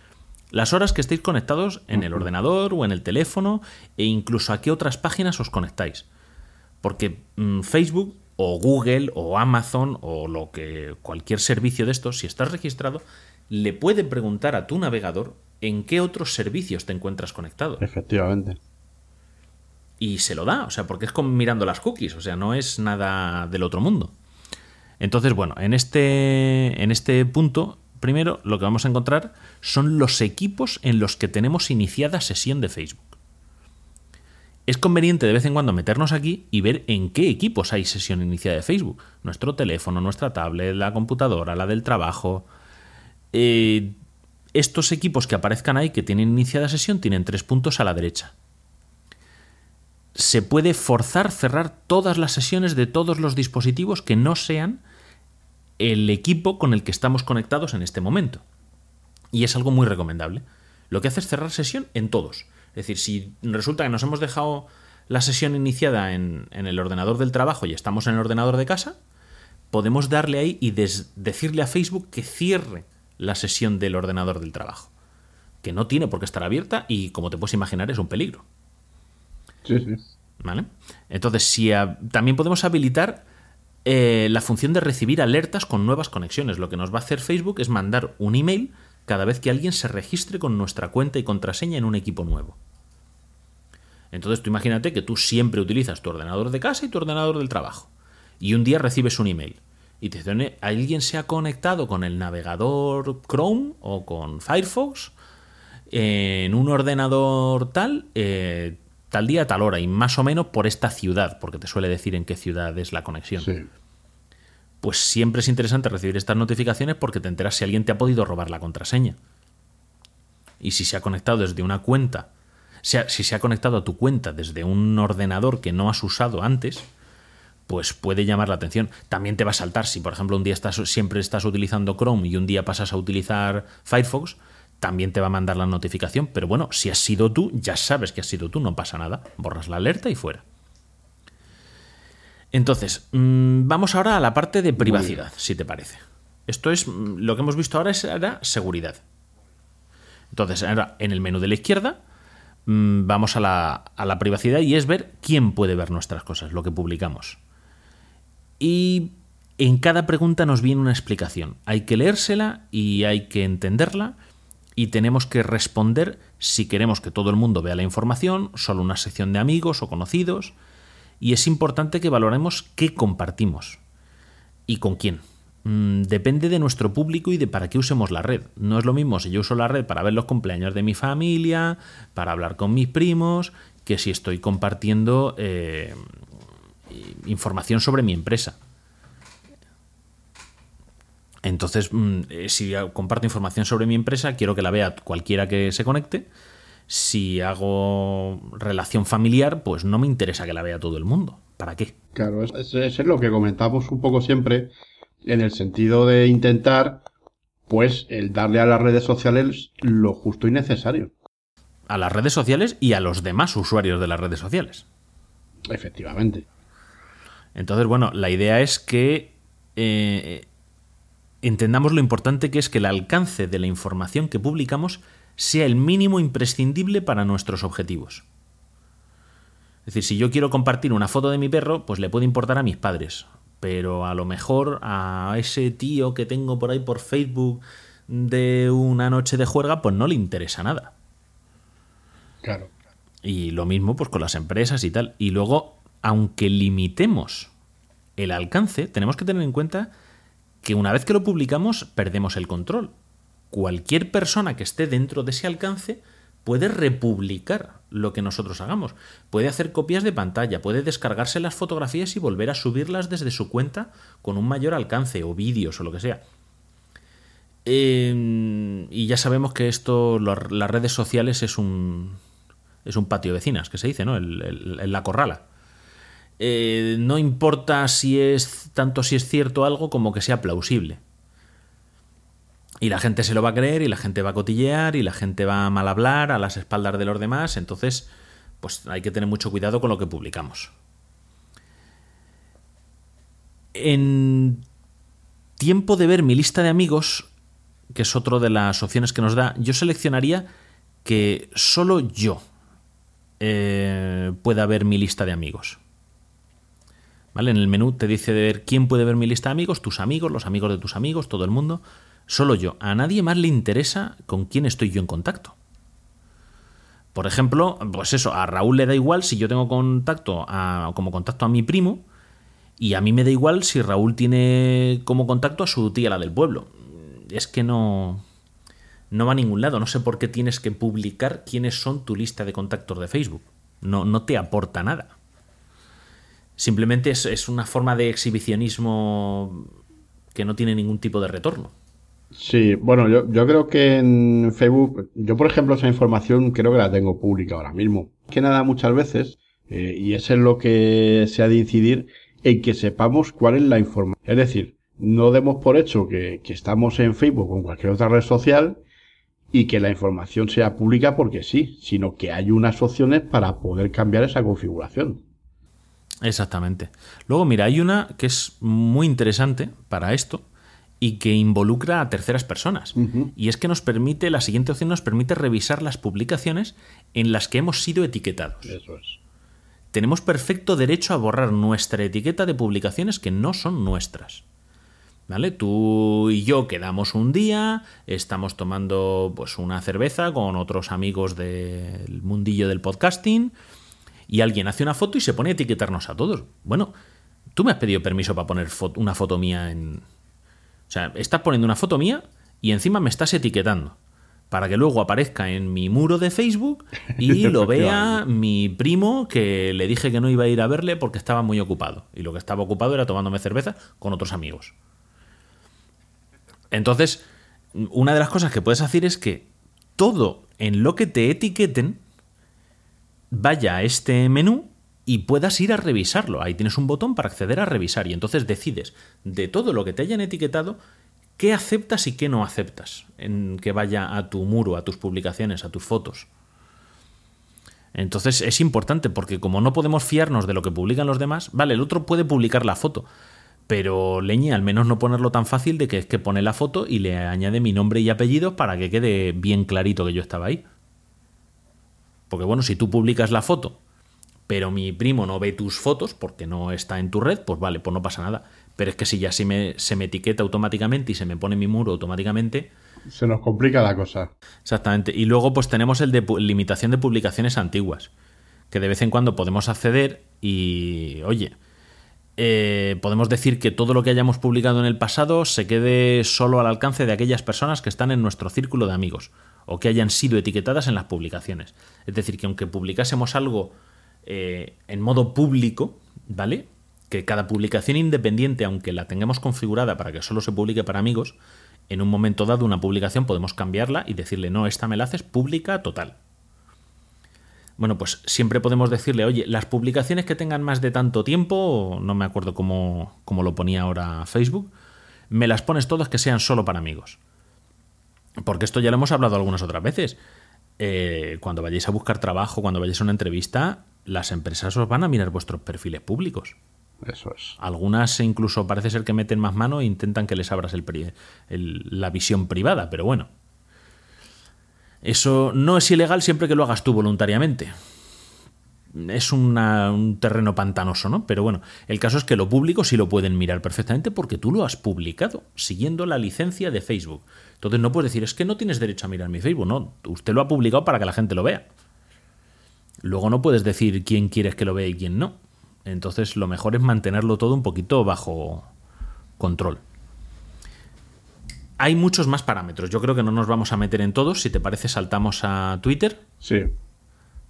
Las horas que estéis conectados en el ordenador o en el teléfono e incluso a qué otras páginas os conectáis. Porque mm, Facebook o Google o Amazon o lo que cualquier servicio de estos, si estás registrado, le puede preguntar a tu navegador en qué otros servicios te encuentras conectado. Efectivamente. Y se lo da, o sea, porque es como mirando las cookies, o sea, no es nada del otro mundo. Entonces, bueno, en este, en este punto, primero lo que vamos a encontrar son los equipos en los que tenemos iniciada sesión de Facebook. Es conveniente de vez en cuando meternos aquí y ver en qué equipos hay sesión iniciada de Facebook. Nuestro teléfono, nuestra tablet, la computadora, la del trabajo. Eh, estos equipos que aparezcan ahí que tienen iniciada sesión tienen tres puntos a la derecha. Se puede forzar cerrar todas las sesiones de todos los dispositivos que no sean el equipo con el que estamos conectados en este momento. Y es algo muy recomendable. Lo que hace es cerrar sesión en todos. Es decir, si resulta que nos hemos dejado la sesión iniciada en, el ordenador del trabajo y estamos en el ordenador de casa, podemos darle ahí y decirle a Facebook que cierre la sesión del ordenador del trabajo. Que no tiene por qué estar abierta y, como te puedes imaginar, es un peligro. Sí, sí. ¿Vale? Entonces, si también podemos habilitar eh, la función de recibir alertas con nuevas conexiones. Lo que nos va a hacer Facebook es mandar un email cada vez que alguien se registre con nuestra cuenta y contraseña en un equipo nuevo. Entonces tú imagínate que tú siempre utilizas tu ordenador de casa y tu ordenador del trabajo. Y un día recibes un email y te dice, alguien se ha conectado con el navegador Chrome o con Firefox en un ordenador tal, eh, tal día, tal hora, y más o menos por esta ciudad, porque te suele decir en qué ciudad es la conexión. Pues siempre es interesante recibir estas notificaciones porque te enteras si alguien te ha podido robar la contraseña. Y si se ha conectado desde una cuenta, si se ha conectado a tu cuenta desde un ordenador que no has usado antes, pues puede llamar la atención. También te va a saltar si, por ejemplo, un día estás, siempre estás utilizando Chrome y un día pasas a utilizar Firefox, también te va a mandar la notificación. Pero bueno, si has sido tú, ya sabes que has sido tú, no pasa nada. Borras la alerta y fuera. Entonces, mm, vamos ahora a la parte de privacidad, si te parece. Esto es mm, lo que hemos visto ahora es seguridad. Entonces, ahora en el menú de la izquierda mm, vamos a la, a la privacidad y es ver quién puede ver nuestras cosas, lo que publicamos. Y en cada pregunta nos viene una explicación. Hay que leérsela y hay que entenderla y tenemos que responder si queremos que todo el mundo vea la información, solo una sección de amigos o conocidos, y es importante que valoremos qué compartimos y con quién. Mm, depende de nuestro público y de para qué usemos la red. No es lo mismo si yo uso la red para ver los cumpleaños de mi familia, para hablar con mis primos, que si estoy compartiendo eh, información sobre mi empresa. Entonces, mm, eh, si comparto información sobre mi empresa, quiero que la vea cualquiera que se conecte. Si hago relación familiar, pues no me interesa que la vea todo el mundo. ¿Para qué? Claro, eso es lo que comentamos un poco siempre, en el sentido de intentar, pues, el darle a las redes sociales lo justo y necesario. A las redes sociales y a los demás usuarios de las redes sociales. Efectivamente. Entonces, bueno, la idea es que eh, entendamos lo importante que es que el alcance de la información que publicamos sea el mínimo imprescindible para nuestros objetivos. Es decir, si yo quiero compartir una foto de mi perro, pues le puede importar a mis padres, pero a lo mejor a ese tío que tengo por ahí por Facebook de una noche de juerga, pues no le interesa nada. Claro. Y lo mismo pues con las empresas y tal. Y luego, aunque limitemos el alcance, tenemos que tener en cuenta que una vez que lo publicamos perdemos el control. Cualquier persona que esté dentro de ese alcance puede republicar lo que nosotros hagamos. Puede hacer copias de pantalla, puede descargarse las fotografías y volver a subirlas desde su cuenta con un mayor alcance o vídeos o lo que sea. Em, y ya sabemos que esto, las redes sociales es un, es un patio vecinas, que se dice, ¿no? el, la corrala. Eh, no importa si es tanto si es cierto algo como que sea plausible. Y la gente se lo va a creer y la gente va a cotillear y la gente va a mal hablar a las espaldas de los demás, entonces pues hay que tener mucho cuidado con lo que publicamos. En tiempo de ver mi lista de amigos, que es otro de las opciones que nos da, yo seleccionaría que solo yo eh, pueda ver mi lista de amigos. ¿Vale? En el menú te dice de ver quién puede ver mi lista de amigos, tus amigos, los amigos de tus amigos, todo el mundo. Solo yo. A nadie más le interesa con quién estoy yo en contacto. Por ejemplo, pues eso, a Raúl le da igual si yo tengo contacto a, como contacto a mi primo y a mí me da igual si Raúl tiene como contacto a su tía, la del pueblo. Es que no, no va a ningún lado. No sé por qué tienes que publicar quiénes son tu lista de contactos de Facebook. No, no te aporta nada. Simplemente es, es una forma de exhibicionismo que no tiene ningún tipo de retorno. Sí, bueno, yo, yo creo que en Facebook, yo por ejemplo esa información creo que la tengo pública ahora mismo. Que nada, muchas veces, eh, y eso es lo que se ha de incidir, en que sepamos cuál es la información. Es decir, no demos por hecho que, que estamos en Facebook o en cualquier otra red social y que la información sea pública porque sí, sino que hay unas opciones para poder cambiar esa configuración. Exactamente. Luego, mira, hay una que es muy interesante para esto y que involucra a terceras personas. Y es que nos permite, la siguiente opción nos permite revisar las publicaciones en las que hemos sido etiquetados. Eso es. Tenemos perfecto derecho a borrar nuestra etiqueta de publicaciones que no son nuestras. ¿Vale? Tú y yo quedamos un día, estamos tomando pues una cerveza con otros amigos del mundillo del podcasting y alguien hace una foto y se pone a etiquetarnos a todos. Bueno, tú me has pedido permiso para poner una foto mía en... O sea, estás poniendo una foto mía y encima me estás etiquetando para que luego aparezca en mi muro de Facebook y *laughs* lo vea mi primo que le dije que no iba a ir a verle porque estaba muy ocupado. Y lo que estaba ocupado era tomándome cerveza con otros amigos. Entonces, una de las cosas que puedes hacer es que todo en lo que te etiqueten vaya a este menú y puedas ir a revisarlo. Ahí tienes un botón para acceder a revisar y entonces decides de todo lo que te hayan etiquetado qué aceptas y qué no aceptas en que vaya a tu muro, a tus publicaciones, a tus fotos. Entonces es importante porque como no podemos fiarnos de lo que publican los demás, vale, el otro puede publicar la foto, pero leñe, al menos no ponerlo tan fácil de que es que pone la foto y le añade mi nombre y apellido para que quede bien clarito que yo estaba ahí. Porque bueno, si tú publicas la foto, pero mi primo no ve tus fotos porque no está en tu red, pues vale, pues no pasa nada. Pero es que si ya se me, se me etiqueta automáticamente y se me pone mi muro automáticamente... Se nos complica la cosa. Exactamente. Y luego pues tenemos el de limitación de publicaciones antiguas, que de vez en cuando podemos acceder y, oye, eh, podemos decir que todo lo que hayamos publicado en el pasado se quede solo al alcance de aquellas personas que están en nuestro círculo de amigos o que hayan sido etiquetadas en las publicaciones. Es decir, que aunque publicásemos algo eh, en modo público, ¿vale? Que cada publicación independiente, aunque la tengamos configurada para que solo se publique para amigos, en un momento dado una publicación podemos cambiarla y decirle, no, esta me la haces pública total bueno, pues siempre podemos decirle, oye, las publicaciones que tengan más de tanto tiempo, no me acuerdo cómo, lo ponía ahora Facebook, me las pones todas que sean solo para amigos. Porque esto ya lo hemos hablado algunas otras veces. Eh, cuando vayáis a buscar trabajo, cuando vayáis a una entrevista, las empresas os van a mirar vuestros perfiles públicos. Eso es. Algunas incluso parece ser que meten más mano e intentan que les abras el, la visión privada, pero bueno, eso no es ilegal siempre que lo hagas tú voluntariamente. Es un terreno pantanoso, ¿no? Pero bueno, el caso es que lo público sí lo pueden mirar perfectamente porque tú lo has publicado, siguiendo la licencia de Facebook. Entonces no puedes decir, es que no tienes derecho a mirar mi Facebook, no, usted lo ha publicado para que la gente lo vea. Luego no puedes decir quién quieres que lo vea y quién no. Entonces lo mejor es mantenerlo todo un poquito bajo control. Hay muchos más parámetros. Yo creo que no nos vamos a meter en todos. Si te parece, saltamos a Twitter. Sí.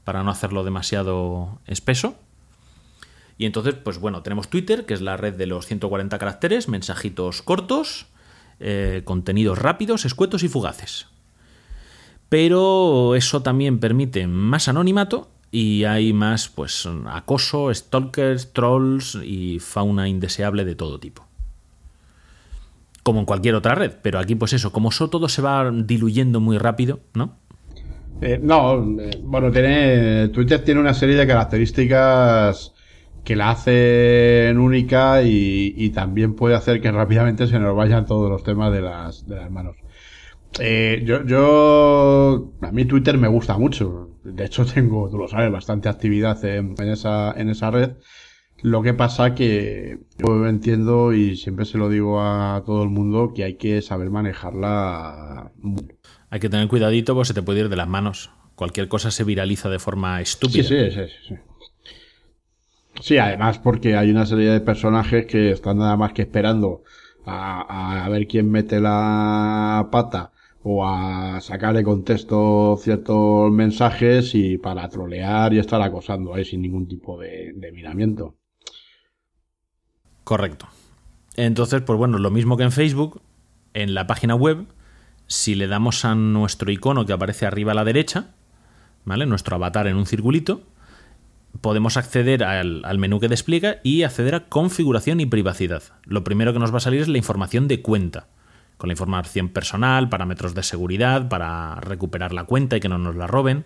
Para no hacerlo demasiado espeso. Y entonces, pues bueno, tenemos Twitter, que es la red de los 140 caracteres, mensajitos cortos, eh, contenidos rápidos, escuetos y fugaces. Pero eso también permite más anonimato y hay más, pues, acoso, stalkers, trolls y fauna indeseable de todo tipo como en cualquier otra red. Pero aquí, pues eso, como eso todo se va diluyendo muy rápido, ¿no? Eh, no, eh, bueno, tiene, Twitter tiene una serie de características que la hacen única y, también puede hacer que rápidamente se nos vayan todos los temas de las, de las manos. Eh, yo, yo, a mí Twitter me gusta mucho. De hecho, *laughs* tengo, tú lo sabes, bastante actividad en, esa, en esa red. Lo que pasa que yo entiendo y siempre se lo digo a todo el mundo que hay que saber manejarla. Hay que tener cuidadito porque se te puede ir de las manos. Cualquier cosa se viraliza de forma estúpida. Sí, sí, sí, sí. Sí, además porque hay una serie de personajes que están nada más que esperando a, a ver quién mete la pata o a sacar de contexto ciertos mensajes y para trolear y estar acosando ahí sin ningún tipo de, miramiento. Correcto. Entonces, pues bueno, lo mismo que en Facebook, en la página web, si le damos a nuestro icono que aparece arriba a la derecha, ¿vale? Nuestro avatar en un circulito, podemos acceder al, menú que despliega y acceder a configuración y privacidad. Lo primero que nos va a salir es la información de cuenta, con la información personal, parámetros de seguridad, para recuperar la cuenta y que no nos la roben.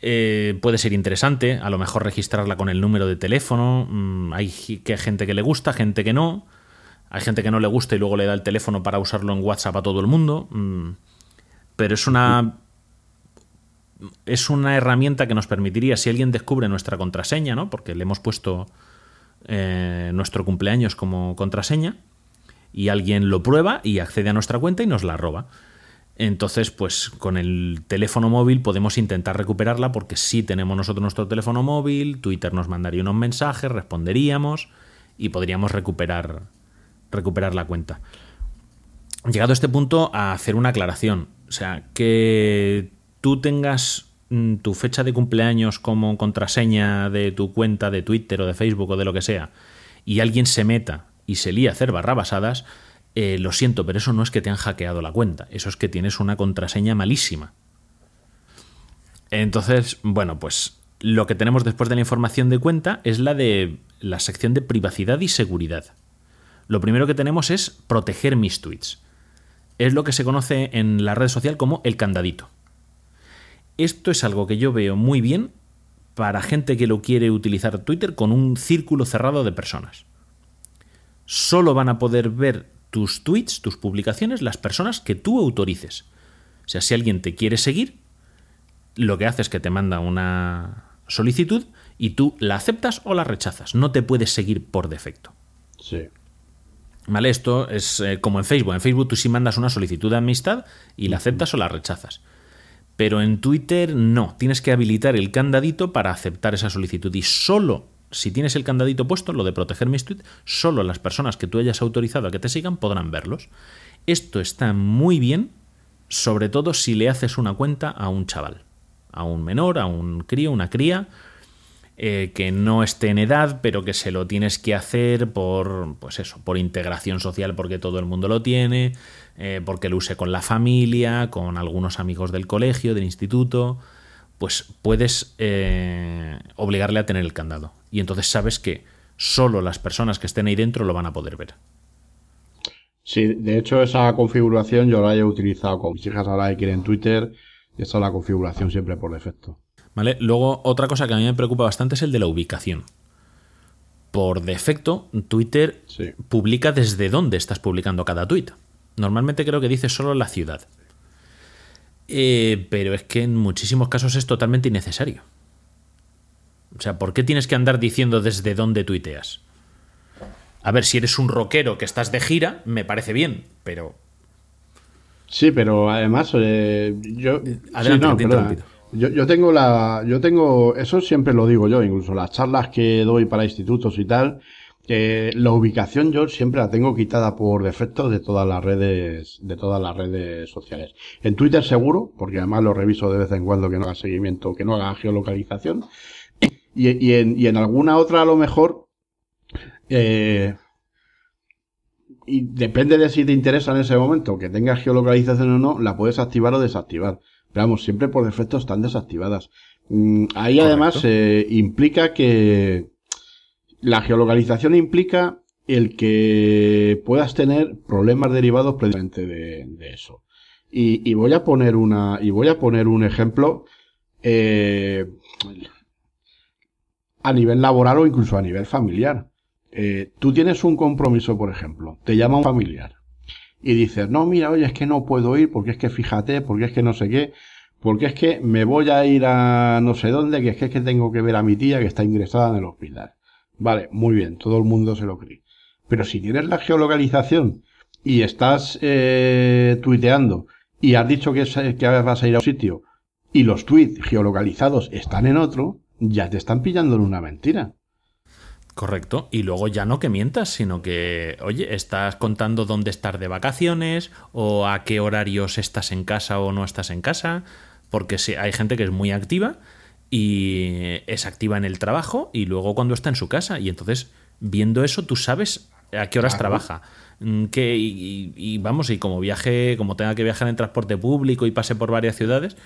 Eh, puede ser interesante, a lo mejor registrarla con el número de teléfono. Mm, hay que gente que le gusta, gente que no. Hay gente que no le gusta y luego le da el teléfono para usarlo en WhatsApp a todo el mundo. Mm, pero es una es una herramienta que nos permitiría, si alguien descubre nuestra contraseña, ¿no? Porque le hemos puesto eh, nuestro cumpleaños como contraseña, y alguien lo prueba y accede a nuestra cuenta y nos la roba. Entonces, pues con el teléfono móvil podemos intentar recuperarla porque si tenemos nosotros nuestro teléfono móvil, Twitter nos mandaría unos mensajes, responderíamos y podríamos recuperar, recuperar la cuenta. Llegado a este punto, a hacer una aclaración. O sea, que tú tengas mm, tu fecha de cumpleaños como contraseña de tu cuenta de Twitter o de Facebook o de lo que sea, y alguien se meta y se lía a hacer barrabasadas, eh, lo siento, pero eso no es que te han hackeado la cuenta, eso es que tienes una contraseña malísima. Entonces, bueno, pues lo que tenemos después de la información de cuenta es la de la sección de privacidad y seguridad. Lo primero que tenemos es proteger mis tweets. Es lo que se conoce en la red social como el candadito. Esto es algo que yo veo muy bien para gente que lo quiere utilizar Twitter con un círculo cerrado de personas. Solo van a poder ver tus tweets, tus publicaciones, las personas que tú autorices. O sea, si alguien te quiere seguir, lo que hace es que te manda una solicitud y tú la aceptas o la rechazas. No te puedes seguir por defecto. Sí. ¿Vale? Esto es eh, como en Facebook. En Facebook tú sí mandas una solicitud de amistad y la aceptas o la rechazas. Pero en Twitter no. Tienes que habilitar el candadito para aceptar esa solicitud. Y solo si tienes el candadito puesto, lo de proteger mis tweets, solo las personas que tú hayas autorizado a que te sigan podrán verlos. Esto está muy bien, sobre todo si le haces una cuenta a un chaval, a un menor, a un crío, una cría, eh, que no esté en edad, pero que se lo tienes que hacer por, pues eso, por integración social, porque todo el mundo lo tiene, eh, porque lo use con la familia, con algunos amigos del colegio, del instituto pues puedes eh, obligarle a tener el candado. Y entonces sabes que solo las personas que estén ahí dentro lo van a poder ver. Sí, de hecho esa configuración yo la he utilizado con mis hijas ahora que quieren Twitter y esa es la configuración siempre por defecto. Vale, luego otra cosa que a mí me preocupa bastante es el de la ubicación. Por defecto, Twitter Sí. publica desde dónde estás publicando cada tweet. Normalmente creo que dice solo la ciudad. Eh, pero es que en muchísimos casos es totalmente innecesario. O sea, ¿por qué tienes que andar diciendo desde dónde tuiteas? A ver, si eres un rockero que estás de gira, me parece bien, pero Sí, pero además eh, yo, Adelante, sí, no, yo, yo tengo la, yo tengo, eso siempre lo digo yo, incluso las charlas que doy para institutos y tal, que la ubicación yo siempre la tengo quitada por defecto de todas las redes, de todas las redes sociales. En Twitter seguro, porque además lo reviso de vez en cuando que no haga seguimiento, que no haga geolocalización. Y, y en, y en alguna otra a lo mejor, eh, y depende de si te interesa en ese momento que tengas geolocalización o no, la puedes activar o desactivar. Pero vamos, siempre por defecto están desactivadas. Mm, Ahí Correcto. además eh, implica que la geolocalización implica el que puedas tener problemas derivados precisamente de, de eso. Y, y voy a poner una, y voy a poner un ejemplo eh, a nivel laboral o incluso a nivel familiar. Eh, tú tienes un compromiso, por ejemplo, te llama un familiar y dices, no, mira, oye, es que no puedo ir porque es que fíjate, porque es que no sé qué, porque es que me voy a ir a no sé dónde, que es que, es que tengo que ver a mi tía que está ingresada en el hospital. Vale, muy bien, todo el mundo se lo cree. Pero si tienes la geolocalización y estás eh, tuiteando y has dicho que, que vas a ir a un sitio y los tweets geolocalizados están en otro, ya te están pillando en una mentira. Correcto. Y luego ya no que mientas, sino que, oye, estás contando dónde estás de vacaciones o a qué horarios estás en casa o no estás en casa. Porque hay gente que es muy activa y es activa en el trabajo y luego cuando está en su casa. Y entonces, viendo eso, tú sabes a qué horas Claro. trabaja. Mm, Que, y, y- y vamos, y como viaje, como tenga que viajar en transporte público y pase por varias ciudades,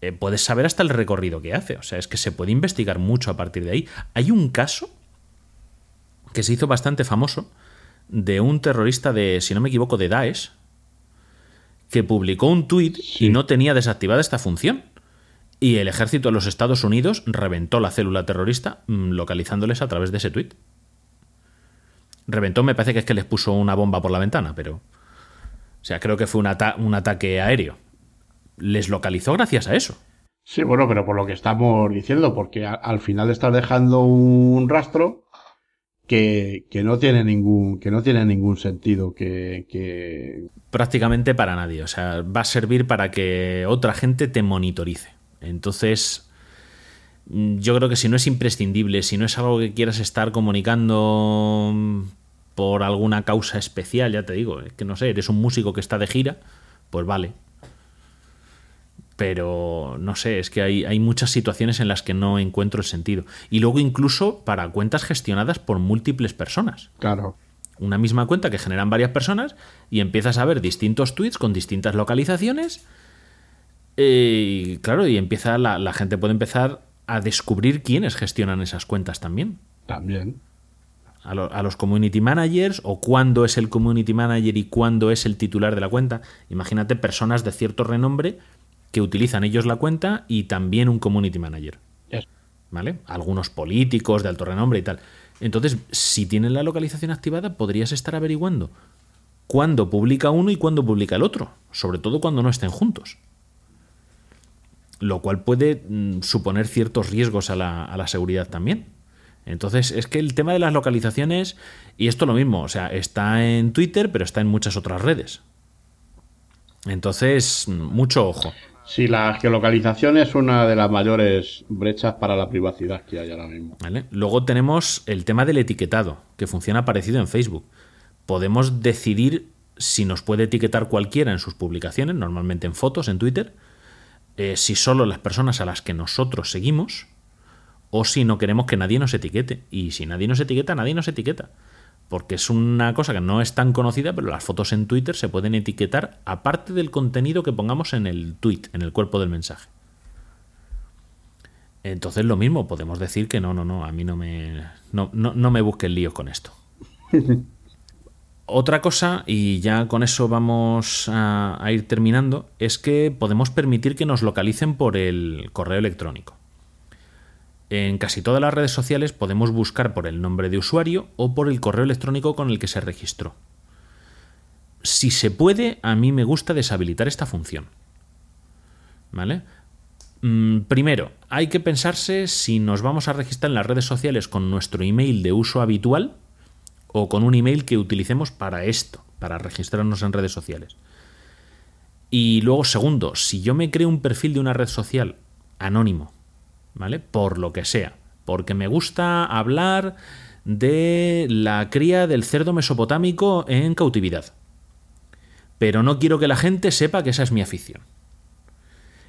eh, puedes saber hasta el recorrido que hace. O sea, es que se puede investigar mucho a partir de ahí. Hay un caso que se hizo bastante famoso de un terrorista de, si no me equivoco, de Daesh, que publicó un tuit Sí. y no tenía desactivada esta función. Y el ejército de los Estados Unidos reventó la célula terrorista mm, localizándoles a través de ese tuit. Reventó, me parece que es que les puso una bomba por la ventana, pero... O sea, creo que fue un, ata- un ataque aéreo. Les localizó gracias a eso. Sí, bueno, pero por lo que estamos diciendo, porque a- al final estás dejando un rastro que, que no tiene ningún, que no tiene ningún sentido, que, que prácticamente para nadie. O sea, va a servir para que otra gente te monitorice. Entonces, mm, yo creo que si no es imprescindible, si no es algo que quieras estar comunicando mm, por alguna causa especial, ya te digo, es que no sé, eres un músico que está de gira, pues vale. Pero no sé, es que hay, hay muchas situaciones en las que no encuentro el sentido. Y luego incluso para cuentas gestionadas por múltiples personas claro, una misma cuenta que generan varias personas y empiezas a ver distintos tweets con distintas localizaciones. eh, y claro, y empieza la, la gente puede empezar a descubrir quiénes gestionan esas cuentas también. también. A, lo- a los community managers o cuándo es el community manager y cuándo es el titular de la cuenta. Imagínate personas de cierto renombre que utilizan ellos la cuenta y también un community manager. ¿Vale? Algunos políticos de alto renombre y tal. Entonces, si tienen la localización activada, podrías estar averiguando cuándo publica uno y cuándo publica el otro, sobre todo cuando no estén juntos. Lo cual puede mm, suponer ciertos riesgos a la, a la seguridad también. Entonces, es que el tema de las localizaciones, y esto lo mismo, o sea, está en Twitter, pero está en muchas otras redes. Entonces, mm, mucho ojo. Sí, la geolocalización es una de las mayores brechas para la privacidad que hay ahora mismo. ¿vale? Luego tenemos el tema del etiquetado, que funciona parecido en Facebook. Podemos decidir si nos puede etiquetar cualquiera en sus publicaciones, normalmente en fotos, en Twitter, eh, si solo las personas a las que nosotros seguimos, o si no queremos que nadie nos etiquete. Y si nadie nos etiqueta, nadie nos etiqueta. Porque es una cosa que no es tan conocida, pero las fotos en Twitter se pueden etiquetar aparte del contenido que pongamos en el tweet, en el cuerpo del mensaje. Entonces lo mismo, podemos decir que no, no, no, a mí no me, no, no, no me busquen líos con esto. *laughs* Otra cosa, y ya con eso vamos a, a ir terminando, es que podemos permitir que nos localicen por el correo electrónico. En casi todas las redes sociales podemos buscar por el nombre de usuario o por el correo electrónico con el que se registró. Si se puede, a mí me gusta deshabilitar esta función. ¿Vale? Mm, primero, hay que pensarse si nos vamos a registrar en las redes sociales con nuestro email de uso habitual o con un email que utilicemos para esto, para registrarnos en redes sociales. Y luego, segundo, si yo me creo un perfil de una red social anónimo, ¿vale? Por lo que sea, porque me gusta hablar de la cría del cerdo mesopotámico en cautividad, pero no quiero que la gente sepa que esa es mi afición.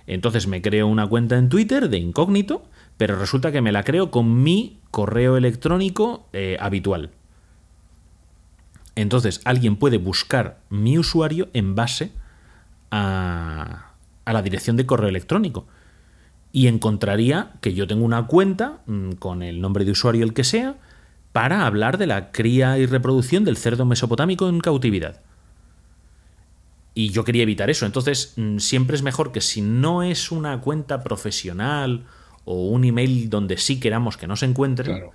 Entonces me creo una cuenta en Twitter de incógnito, pero resulta que me la creo con mi correo electrónico eh, habitual. Entonces alguien puede buscar mi usuario en base a, a la dirección de correo electrónico. Y encontraría que yo tengo una cuenta mm, con el nombre de usuario el que sea para hablar de la cría y reproducción del cerdo mesopotámico en cautividad. Y yo quería evitar eso. Entonces, mm, siempre es mejor que si no es una cuenta profesional o un email donde sí queramos que no se encuentre, Claro.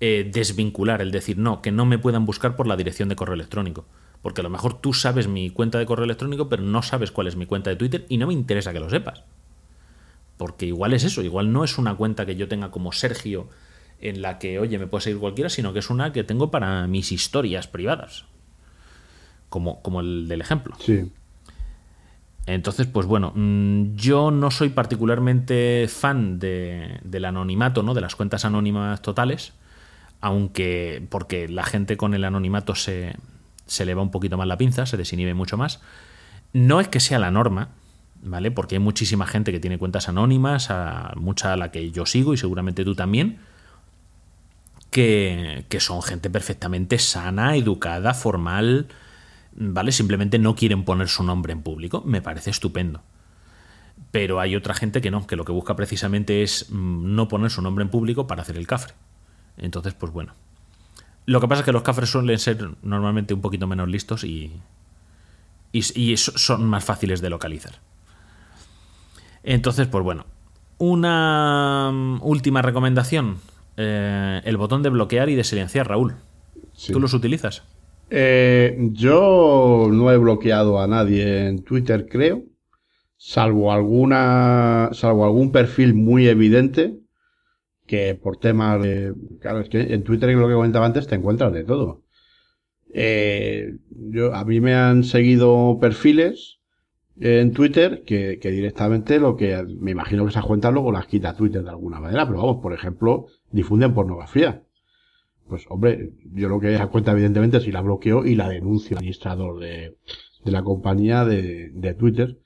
eh, desvincular, el decir, no, que no me puedan buscar por la dirección de correo electrónico. Porque a lo mejor tú sabes mi cuenta de correo electrónico, pero no sabes cuál es mi cuenta de Twitter y no me interesa que lo sepas. Porque igual es eso, igual no es una cuenta que yo tenga como Sergio en la que, oye, me puede seguir cualquiera, sino que es una que tengo para mis historias privadas. Como, como el del ejemplo. Sí. Entonces, pues bueno, mm, yo no soy particularmente fan de- del anonimato, ¿no? De las cuentas anónimas totales, aunque porque la gente con el anonimato se, se le va un poquito más la pinza, se desinhibe mucho más. No es que sea la norma, ¿vale? Porque hay muchísima gente que tiene cuentas anónimas, a, mucha a la que yo sigo y seguramente tú también, que, que son gente perfectamente sana, educada, formal, ¿vale? Simplemente no quieren poner su nombre en público. Me parece estupendo. Pero hay otra gente que no, que lo que busca precisamente es mm, no poner su nombre en público para hacer el cafre. Entonces, pues bueno. Lo que pasa es que los cafres suelen ser normalmente un poquito menos listos y, y, y so- son más fáciles de localizar. Entonces, pues bueno. Una mm, última recomendación. Eh, el botón de bloquear y de silenciar, Raúl. sí. ¿Tú los utilizas? Eh, yo no he bloqueado a nadie en Twitter, creo. Salvo alguna. Salvo algún perfil muy evidente. Que por temas de. Claro, es que en Twitter, lo que comentaba antes, te encuentras de todo. Eh, yo, a mí me han seguido perfiles en Twitter que, que directamente lo que me imagino que esas cuentas luego las quita Twitter de alguna manera, pero vamos, por ejemplo, difunden pornografía. Pues hombre, yo lo que esa cuenta evidentemente si la bloqueo y la denuncio al administrador de, de la compañía de, de Twitter.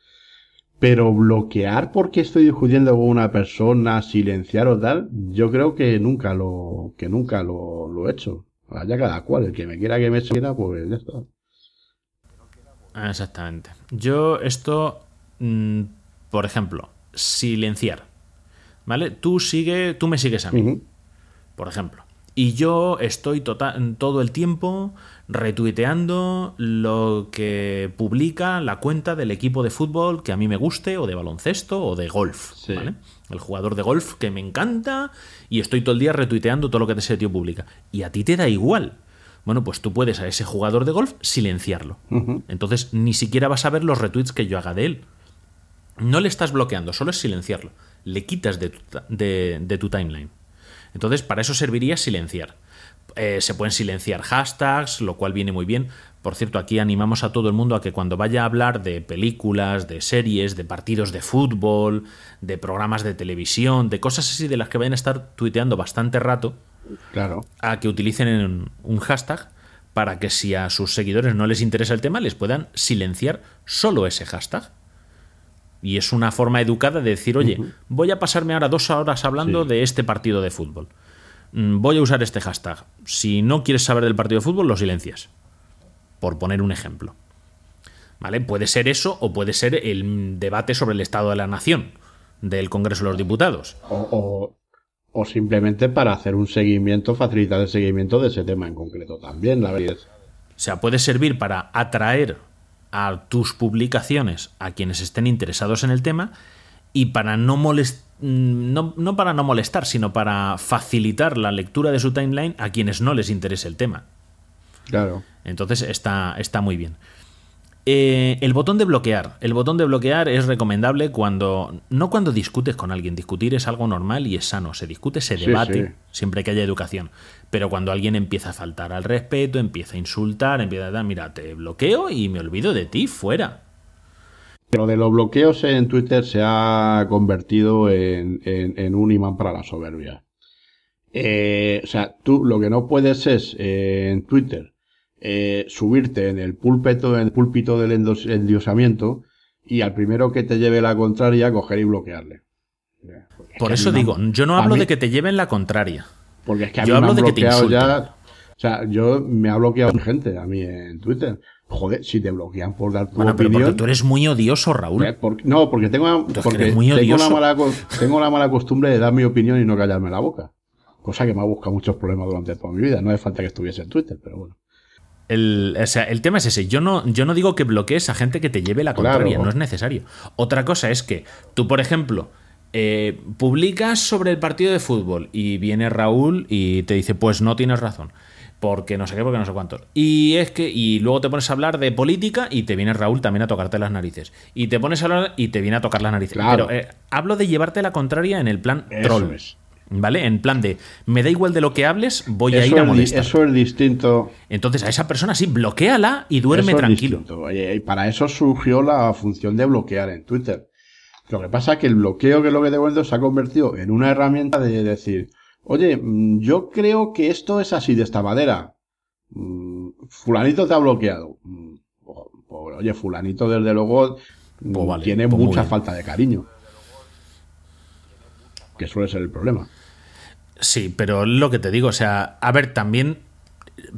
Pero bloquear porque estoy discutiendo con una persona, silenciar o tal, yo creo que nunca lo, que nunca lo, lo he hecho. Allá cada cual, el que me quiera que me siga, pues ya está. Ah, Exactamente. Yo esto, mm, por ejemplo, silenciar. ¿Vale? Tú sigue, tú me sigues a mí, por ejemplo. Y yo estoy tota- todo el tiempo retuiteando lo que publica la cuenta del equipo de fútbol que a mí me guste, o de baloncesto, o de golf. Sí. ¿vale? El jugador de golf que me encanta y estoy todo el día retuiteando todo lo que ese tío publica. Y a ti te da igual. Bueno, pues tú puedes a ese jugador de golf silenciarlo. Entonces ni siquiera vas a ver los retweets que yo haga de él. No le estás bloqueando, solo es silenciarlo. Le quitas de tu, de tu timeline. Entonces, para eso serviría silenciar. Eh, se pueden silenciar hashtags, lo cual viene muy bien. Por cierto, aquí animamos a todo el mundo a que cuando vaya a hablar de películas, de series, de partidos de fútbol, de programas de televisión, de cosas así de las que vayan a estar tuiteando bastante rato, Claro. a que utilicen un, hashtag para que si a sus seguidores no les interesa el tema, les puedan silenciar solo ese hashtag. Y es una forma educada de decir, oye, voy a pasarme ahora dos horas hablando Sí. de este partido de fútbol. Mm, Voy a usar este hashtag. Si no quieres saber del partido de fútbol, lo silencias. Por poner un ejemplo. ¿Vale? Puede ser eso o puede ser el debate sobre el estado de la nación del Congreso de los Diputados. O, o, simplemente para hacer un seguimiento, facilitar el seguimiento de ese tema en concreto también, la verdad. O sea, puede servir para atraer a tus publicaciones a quienes estén interesados en el tema y para no molestar, no, no para no molestar, sino para facilitar la lectura de su timeline a quienes no les interese el tema. Claro. Entonces está, está muy bien. Eh, el botón de bloquear. El botón de bloquear es recomendable cuando. No cuando discutes con alguien. Discutir es algo normal y es sano. Se discute, se Sí, debate, sí. siempre que haya educación. Pero cuando alguien empieza a faltar al respeto, empieza a insultar, empieza a dar, mira, te bloqueo y me olvido de ti, fuera. Lo de los bloqueos en Twitter se ha convertido en, en- en un imán para la soberbia. Eh, o sea, tú lo que no puedes es eh, en Twitter eh, subirte en el púlpito, en el púlpito del endiosamiento y al primero que te lleve la contraria coger y bloquearle. Porque es Por que eso me digo, han- yo no hablo mí- de que te lleven la contraria. Porque es que a yo mí me hablo han de que te bloqueado insulten. ya. O sea, yo me ha bloqueado gente a mí en Twitter. Joder, si te bloquean por dar tu Bueno, pero opinión. porque tú eres muy odioso, Raúl. Eh, porque- no, porque tengo, que porque muy tengo, la mala, tengo la mala costumbre de dar mi opinión y no callarme la boca. Cosa que me ha buscado muchos problemas durante toda mi vida. No hace falta que estuviese en Twitter, pero bueno. El, o sea, el tema es ese. Yo no, yo no digo que bloquees a gente que te lleve la Claro. contraria, no es necesario. Otra cosa es que tú, por ejemplo, eh, publicas sobre el partido de fútbol y viene Raúl y te dice, pues no tienes razón. Porque no sé qué, porque no sé cuántos. Y es que, y luego te pones a hablar de política y te viene Raúl también a tocarte las narices. Y te pones a hablar y te viene a tocar las narices. Claro. Pero eh, hablo de llevarte la contraria en el plan Eso troll. es. ¿Vale? En plan de, me da igual de lo que hables, voy a ir a es, molestar. eso es distinto. Entonces a esa persona sí, bloqueala y duerme Eso tranquilo. Oye, y para eso surgió la función de bloquear en Twitter. Lo que pasa es que el bloqueo, que es lo que cuento, se ha convertido en una herramienta de decir, oye, mm, yo creo que esto es así de esta manera. Mm, Fulanito te ha bloqueado. Mm, Oye, fulanito desde luego Pues vale, tiene pues mucha falta de cariño. Que suele ser el problema. Sí, pero lo que te digo, o sea, a ver, también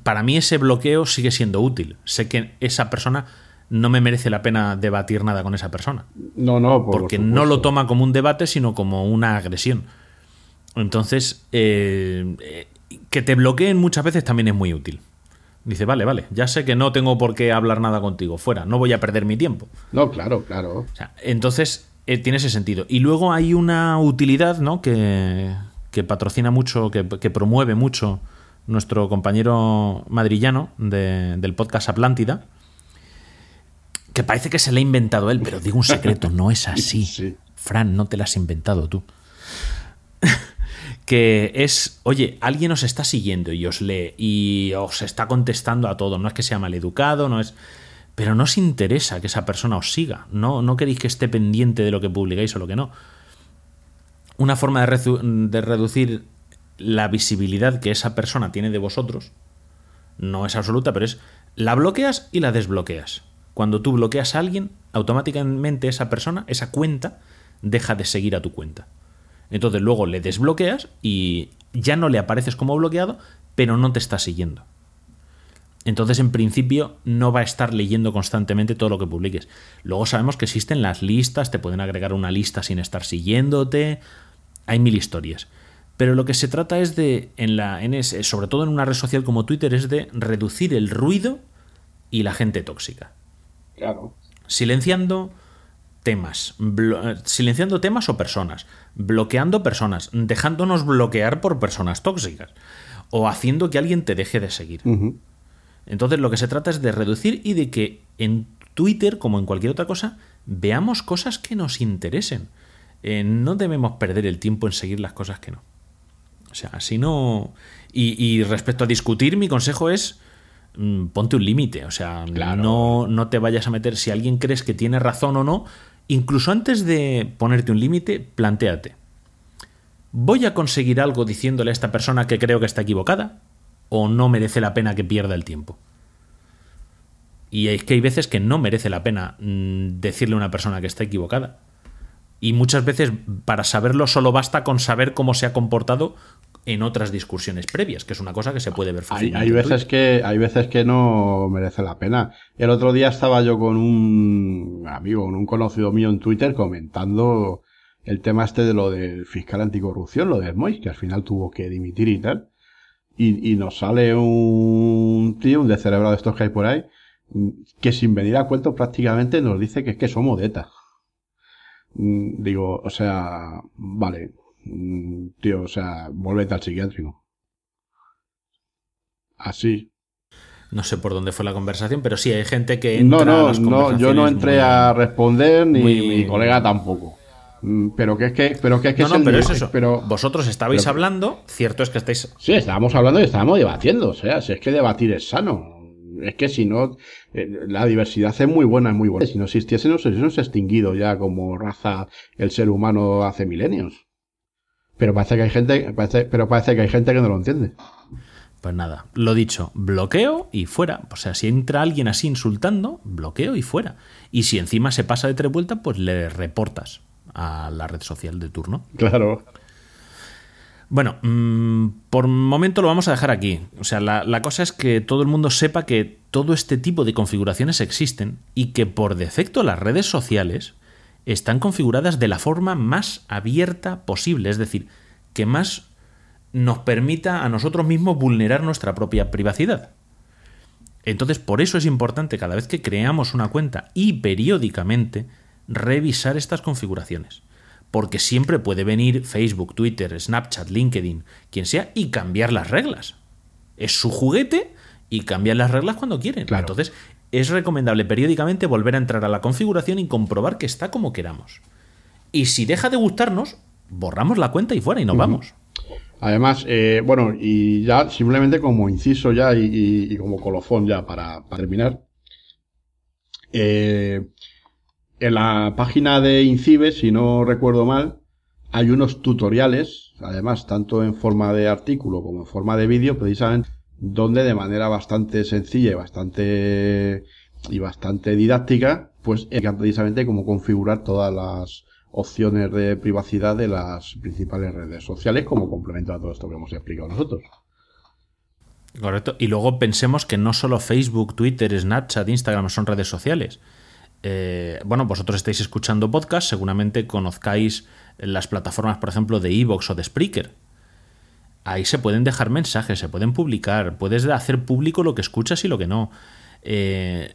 para mí ese bloqueo sigue siendo útil. Sé que esa persona no me merece la pena debatir nada con esa persona. No, no, por porque supuesto. no lo toma como un debate, sino como una agresión. Entonces, eh, eh, que te bloqueen muchas veces también es muy útil. Dice, vale, vale, ya sé que no tengo por qué hablar nada contigo, fuera, no voy a perder mi tiempo. No, claro, claro. O sea, entonces, eh, tiene ese sentido. Y luego hay una utilidad, ¿no? Que, que patrocina mucho, que, que promueve mucho nuestro compañero madrillano de- del podcast Atlántida, que parece que se le ha inventado él, pero digo un secreto, no es así. *laughs* Sí. Fran, no te la has inventado tú. *laughs* que es, oye, alguien os está siguiendo y os lee y os está contestando a todo. No es que sea maleducado, no es. Pero no os interesa que esa persona os siga. No, no queréis que esté pendiente de lo que publicáis o lo que no. Una forma de, redu- de reducir la visibilidad que esa persona tiene de vosotros no es absoluta, pero es la bloqueas y la desbloqueas. Cuando tú bloqueas a alguien, automáticamente esa persona, esa cuenta, deja de seguir a tu cuenta. Entonces luego le desbloqueas y ya no le apareces como bloqueado, pero no te está siguiendo. Entonces, en principio, no va a estar leyendo constantemente todo lo que publiques. Luego sabemos que existen las listas, te pueden agregar una lista sin estar siguiéndote. Hay mil historias. Pero lo que se trata es de, en la, en ese- sobre todo en una red social como Twitter, es de reducir el ruido y la gente tóxica. Claro. Silenciando temas, eh, silenciando temas o personas, bloqueando personas, dejándonos bloquear por personas tóxicas o haciendo que alguien te deje de seguir. Entonces lo que se trata es de reducir y de que en Twitter, como en cualquier otra cosa, veamos cosas que nos interesen. Eh, no debemos perder el tiempo en seguir las cosas que no. O sea, si no... Y, y respecto a discutir, mi consejo es mm, ponte un límite. O sea, Claro. no, no te vayas a meter. Si alguien crees que tiene razón o no, incluso antes de ponerte un límite, plantéate. ¿Voy a conseguir algo diciéndole a esta persona que creo que está equivocada? ¿O no merece la pena que pierda el tiempo? Y es que hay veces que no merece la pena mm, decirle a una persona que está equivocada. Y muchas veces para saberlo solo basta con saber cómo se ha comportado en otras discusiones previas, que es una cosa que se puede ver fácilmente. hay veces que hay veces que no merece la pena. El otro día estaba yo con un amigo, con un conocido mío en Twitter comentando el tema este de lo del fiscal anticorrupción, lo de Mois, que al final tuvo que dimitir y tal. Y, y nos sale un tío, un descerebrado de estos que hay por ahí, que sin venir a cuento prácticamente nos dice que es que somos de ETA. Mm, Digo, o sea, vale, mm, tío, o sea, vuélvete al psiquiátrico. Así. No sé por dónde fue la conversación, pero sí, hay gente que entra No, a no, las no, yo no entré muy- a responder ni muy- mi colega tampoco. Mm, Pero que es que, pero que es que No, es no, el pero es eso. Pero Vosotros estabais pero- hablando, cierto es que estáis sí, estábamos hablando y estábamos debatiendo. O sea, si es que debatir es sano. Es que si no, eh, la diversidad es muy buena, es muy buena. Si no existiese, no se hubiese extinguido ya como raza el ser humano hace milenios. Pero parece que hay gente, parece- pero parece que hay gente que no lo entiende. Pues nada, lo dicho, bloqueo y fuera. O sea, si entra alguien así insultando, bloqueo y fuera. Y si encima se pasa de tres vueltas, pues le reportas a la red social de turno. Claro. Bueno, mm, por momento lo vamos a dejar aquí. O sea, la cosa es que todo el mundo sepa que todo este tipo de configuraciones existen y que por defecto las redes sociales están configuradas de la forma más abierta posible, es decir, que más nos permita a nosotros mismos vulnerar nuestra propia privacidad. Entonces, por eso es importante cada vez que creamos una cuenta y periódicamente revisar estas configuraciones. Porque siempre puede venir Facebook, Twitter, Snapchat, LinkedIn, quien sea, y cambiar las reglas. Es su juguete y cambian las reglas cuando quieren. Claro. Entonces, es recomendable periódicamente volver a entrar a la configuración y comprobar que está como queramos. Y si deja de gustarnos, borramos la cuenta y fuera y nos vamos. Además, eh, bueno, y ya simplemente como inciso ya y, y- y como colofón ya para, para terminar. eh, en la página de Incibe, si no recuerdo mal, hay unos tutoriales, además, tanto en forma de artículo como en forma de vídeo, precisamente, donde de manera bastante sencilla y bastante, y bastante didáctica, pues explican precisamente cómo configurar todas las opciones de privacidad de las principales redes sociales como complemento a todo esto que hemos explicado nosotros. Correcto. Y luego pensemos que no solo Facebook, Twitter, Snapchat, Instagram son redes sociales. Eh, bueno, vosotros estáis escuchando podcast, seguramente conozcáis las plataformas, por ejemplo, de Evox o de Spreaker. Ahí se pueden dejar mensajes, se pueden publicar, puedes hacer público lo que escuchas y lo que no. Eh,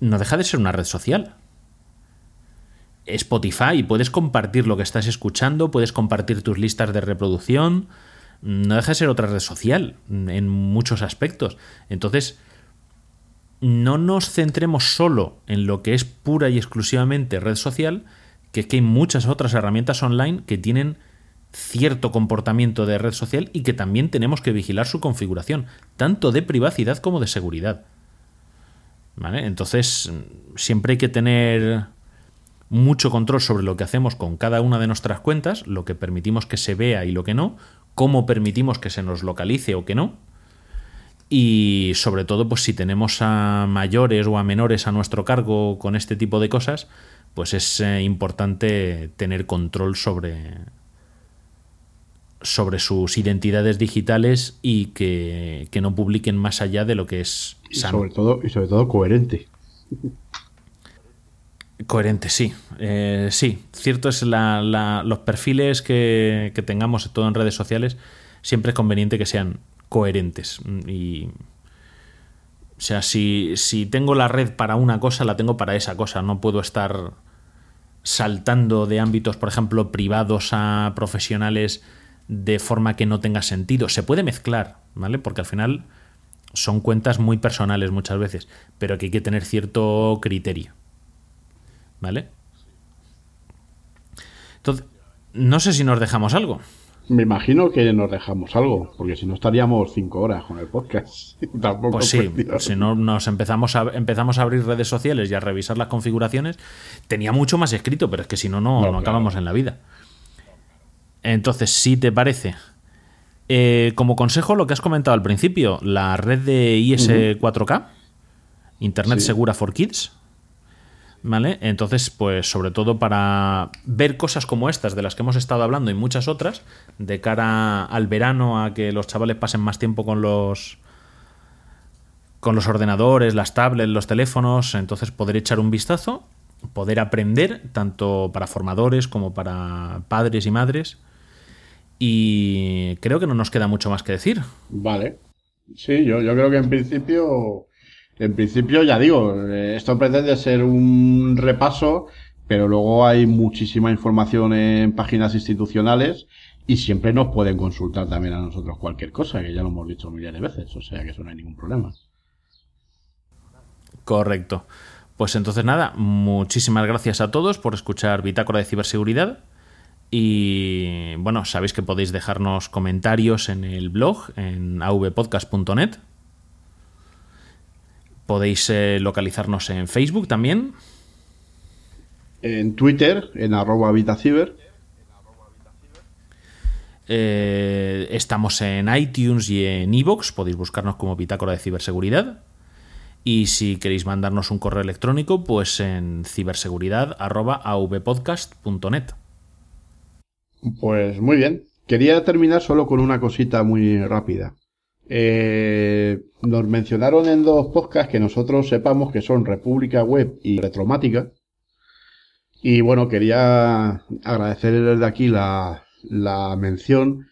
no deja de ser una red social. Spotify, puedes compartir lo que estás escuchando, puedes compartir tus listas de reproducción, no deja de ser otra red social en muchos aspectos. Entonces, no nos centremos solo en lo que es pura y exclusivamente red social, que es que hay muchas otras herramientas online que tienen cierto comportamiento de red social y que también tenemos que vigilar su configuración, tanto de privacidad como de seguridad. ¿Vale? Entonces, siempre hay que tener mucho control sobre lo que hacemos con cada una de nuestras cuentas, lo que permitimos que se vea y lo que no, cómo permitimos que se nos localice o que no. Y sobre todo, pues si tenemos a mayores o a menores a nuestro cargo con este tipo de cosas, pues es eh, importante tener control sobre, sobre sus identidades digitales y que, que no publiquen más allá de lo que es Y sano. sobre todo, y sobre todo coherente. Coherente, sí. Eh, sí, cierto es la, la- los perfiles que, que tengamos todo en redes sociales, siempre es conveniente que sean coherentes. Y, o sea, si, si tengo la red para una cosa, la tengo para esa cosa. No puedo estar saltando de ámbitos, por ejemplo, privados a profesionales de forma que no tenga sentido. Se puede mezclar, ¿vale? Porque al final son cuentas muy personales muchas veces, pero que hay que tener cierto criterio. ¿Vale? Entonces, no sé si nos dejamos algo. Me imagino que nos dejamos algo, porque si no estaríamos cinco horas con el podcast. *laughs* Tampoco Pues sí, si no nos empezamos a, empezamos a abrir redes sociales y a revisar las configuraciones, tenía mucho más escrito, pero es que si no, no, No, claro. acabamos en la vida. Entonces, si te parece, eh, como consejo lo que has comentado al principio, la red de IS4K, Internet Sí. Segura for Kids, ¿vale? Entonces, pues sobre todo para ver cosas como estas de las que hemos estado hablando y muchas otras, de cara al verano, a que los chavales pasen más tiempo con los con los ordenadores, las tablets, los teléfonos, entonces poder echar un vistazo, poder aprender, tanto para formadores como para padres y madres. Y creo que no nos queda mucho más que decir. Vale. Sí, yo, yo creo que en principio, en principio ya digo, eh, esto pretende ser un repaso, pero luego hay muchísima información en páginas institucionales y siempre nos pueden consultar también a nosotros cualquier cosa, que ya lo hemos dicho miles de veces, o sea que eso no hay ningún problema. Correcto. Pues entonces nada, muchísimas gracias a todos por escuchar Bitácora de Ciberseguridad. Y bueno, sabéis que podéis dejarnos comentarios en el blog, en avpodcast.net. Podéis eh, localizarnos en Facebook también. En Twitter, en arroba Vitaciber, Eh, estamos en iTunes y en iVoox, podéis buscarnos como Bitácora de Ciberseguridad. Y si queréis mandarnos un correo electrónico, pues en ciberseguridad.avpodcast.net. Pues muy bien. Quería terminar solo con una cosita muy rápida. Eh, nos mencionaron en dos podcasts que nosotros sepamos que son República Web y Retromática. Y bueno, quería agradecer desde aquí la, la mención.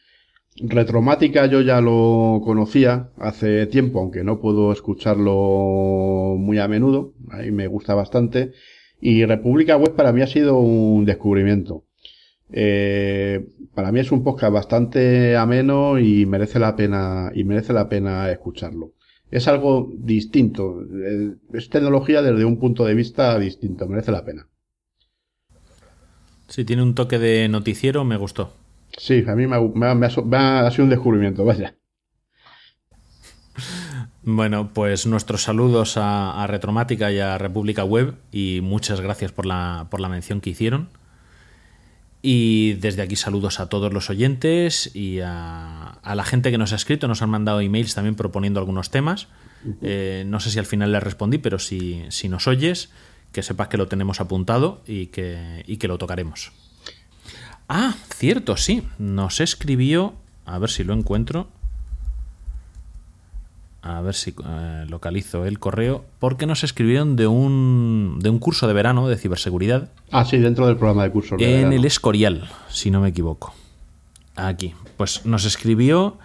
Retromática yo ya lo conocía hace tiempo, aunque no puedo escucharlo muy a menudo. Ahí me gusta bastante. Y República Web para mí ha sido un descubrimiento. Eh, para mí es un podcast bastante ameno y merece la pena y merece la pena escucharlo. Es algo distinto, eh, es tecnología desde un punto de vista distinto, merece la pena. Si tiene un toque de noticiero, me gustó. Sí, a mí me ha, me ha- me ha so- me ha- ha sido un descubrimiento, vaya. Bueno, pues nuestros saludos a, a Retromática y a República Web y muchas gracias por la, por la mención que hicieron. Y desde aquí saludos a todos los oyentes y a, a la gente que nos ha escrito, nos han mandado emails también proponiendo algunos temas. Eh, no sé si al final les respondí, pero si, si nos oyes, que sepas que lo tenemos apuntado y que, y que lo tocaremos. Ah, cierto, sí. Nos escribió, a ver si lo encuentro. A ver si eh, localizo el correo. Porque nos escribieron de un, de un curso de verano de ciberseguridad Ah, sí, dentro del programa de curso. de en verano. el Escorial, si no me equivoco. Aquí. Pues nos escribió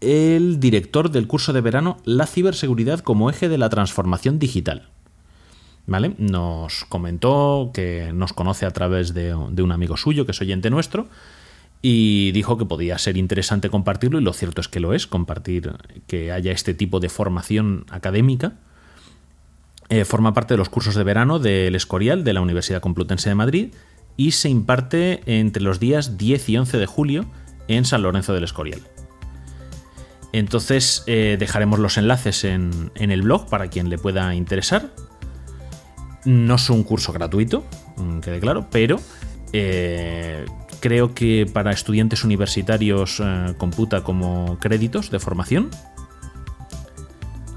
el director del curso de verano La ciberseguridad como eje de la transformación digital. ¿Vale? Nos comentó que nos conoce a través de, de un amigo suyo, que es oyente nuestro, y dijo que podía ser interesante compartirlo, y lo cierto es que lo es, compartir que haya este tipo de formación académica. Eh, forma parte de los cursos de verano del Escorial de la Universidad Complutense de Madrid y se imparte entre los días 10 y 11 de julio en San Lorenzo del Escorial. Entonces eh, dejaremos los enlaces en, en el blog para quien le pueda interesar. No es un curso gratuito, mm, quede claro, pero eh, creo que para estudiantes universitarios eh, computa como créditos de formación.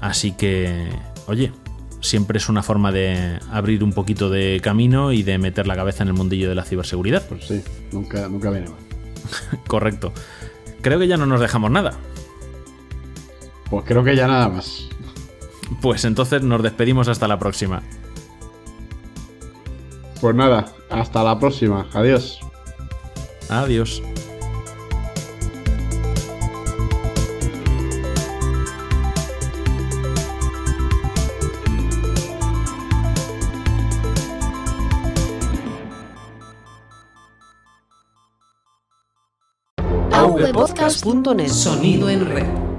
Así que, oye, siempre es una forma de abrir un poquito de camino y de meter la cabeza en el mundillo de la ciberseguridad. Pues sí, nunca, nunca viene mal. *laughs* Correcto. Creo que ya no nos dejamos nada. Pues creo que ya nada más. Pues entonces nos despedimos hasta la próxima. Pues nada, hasta la próxima. Adiós. Adiós. avpodcast.net Sonido en red.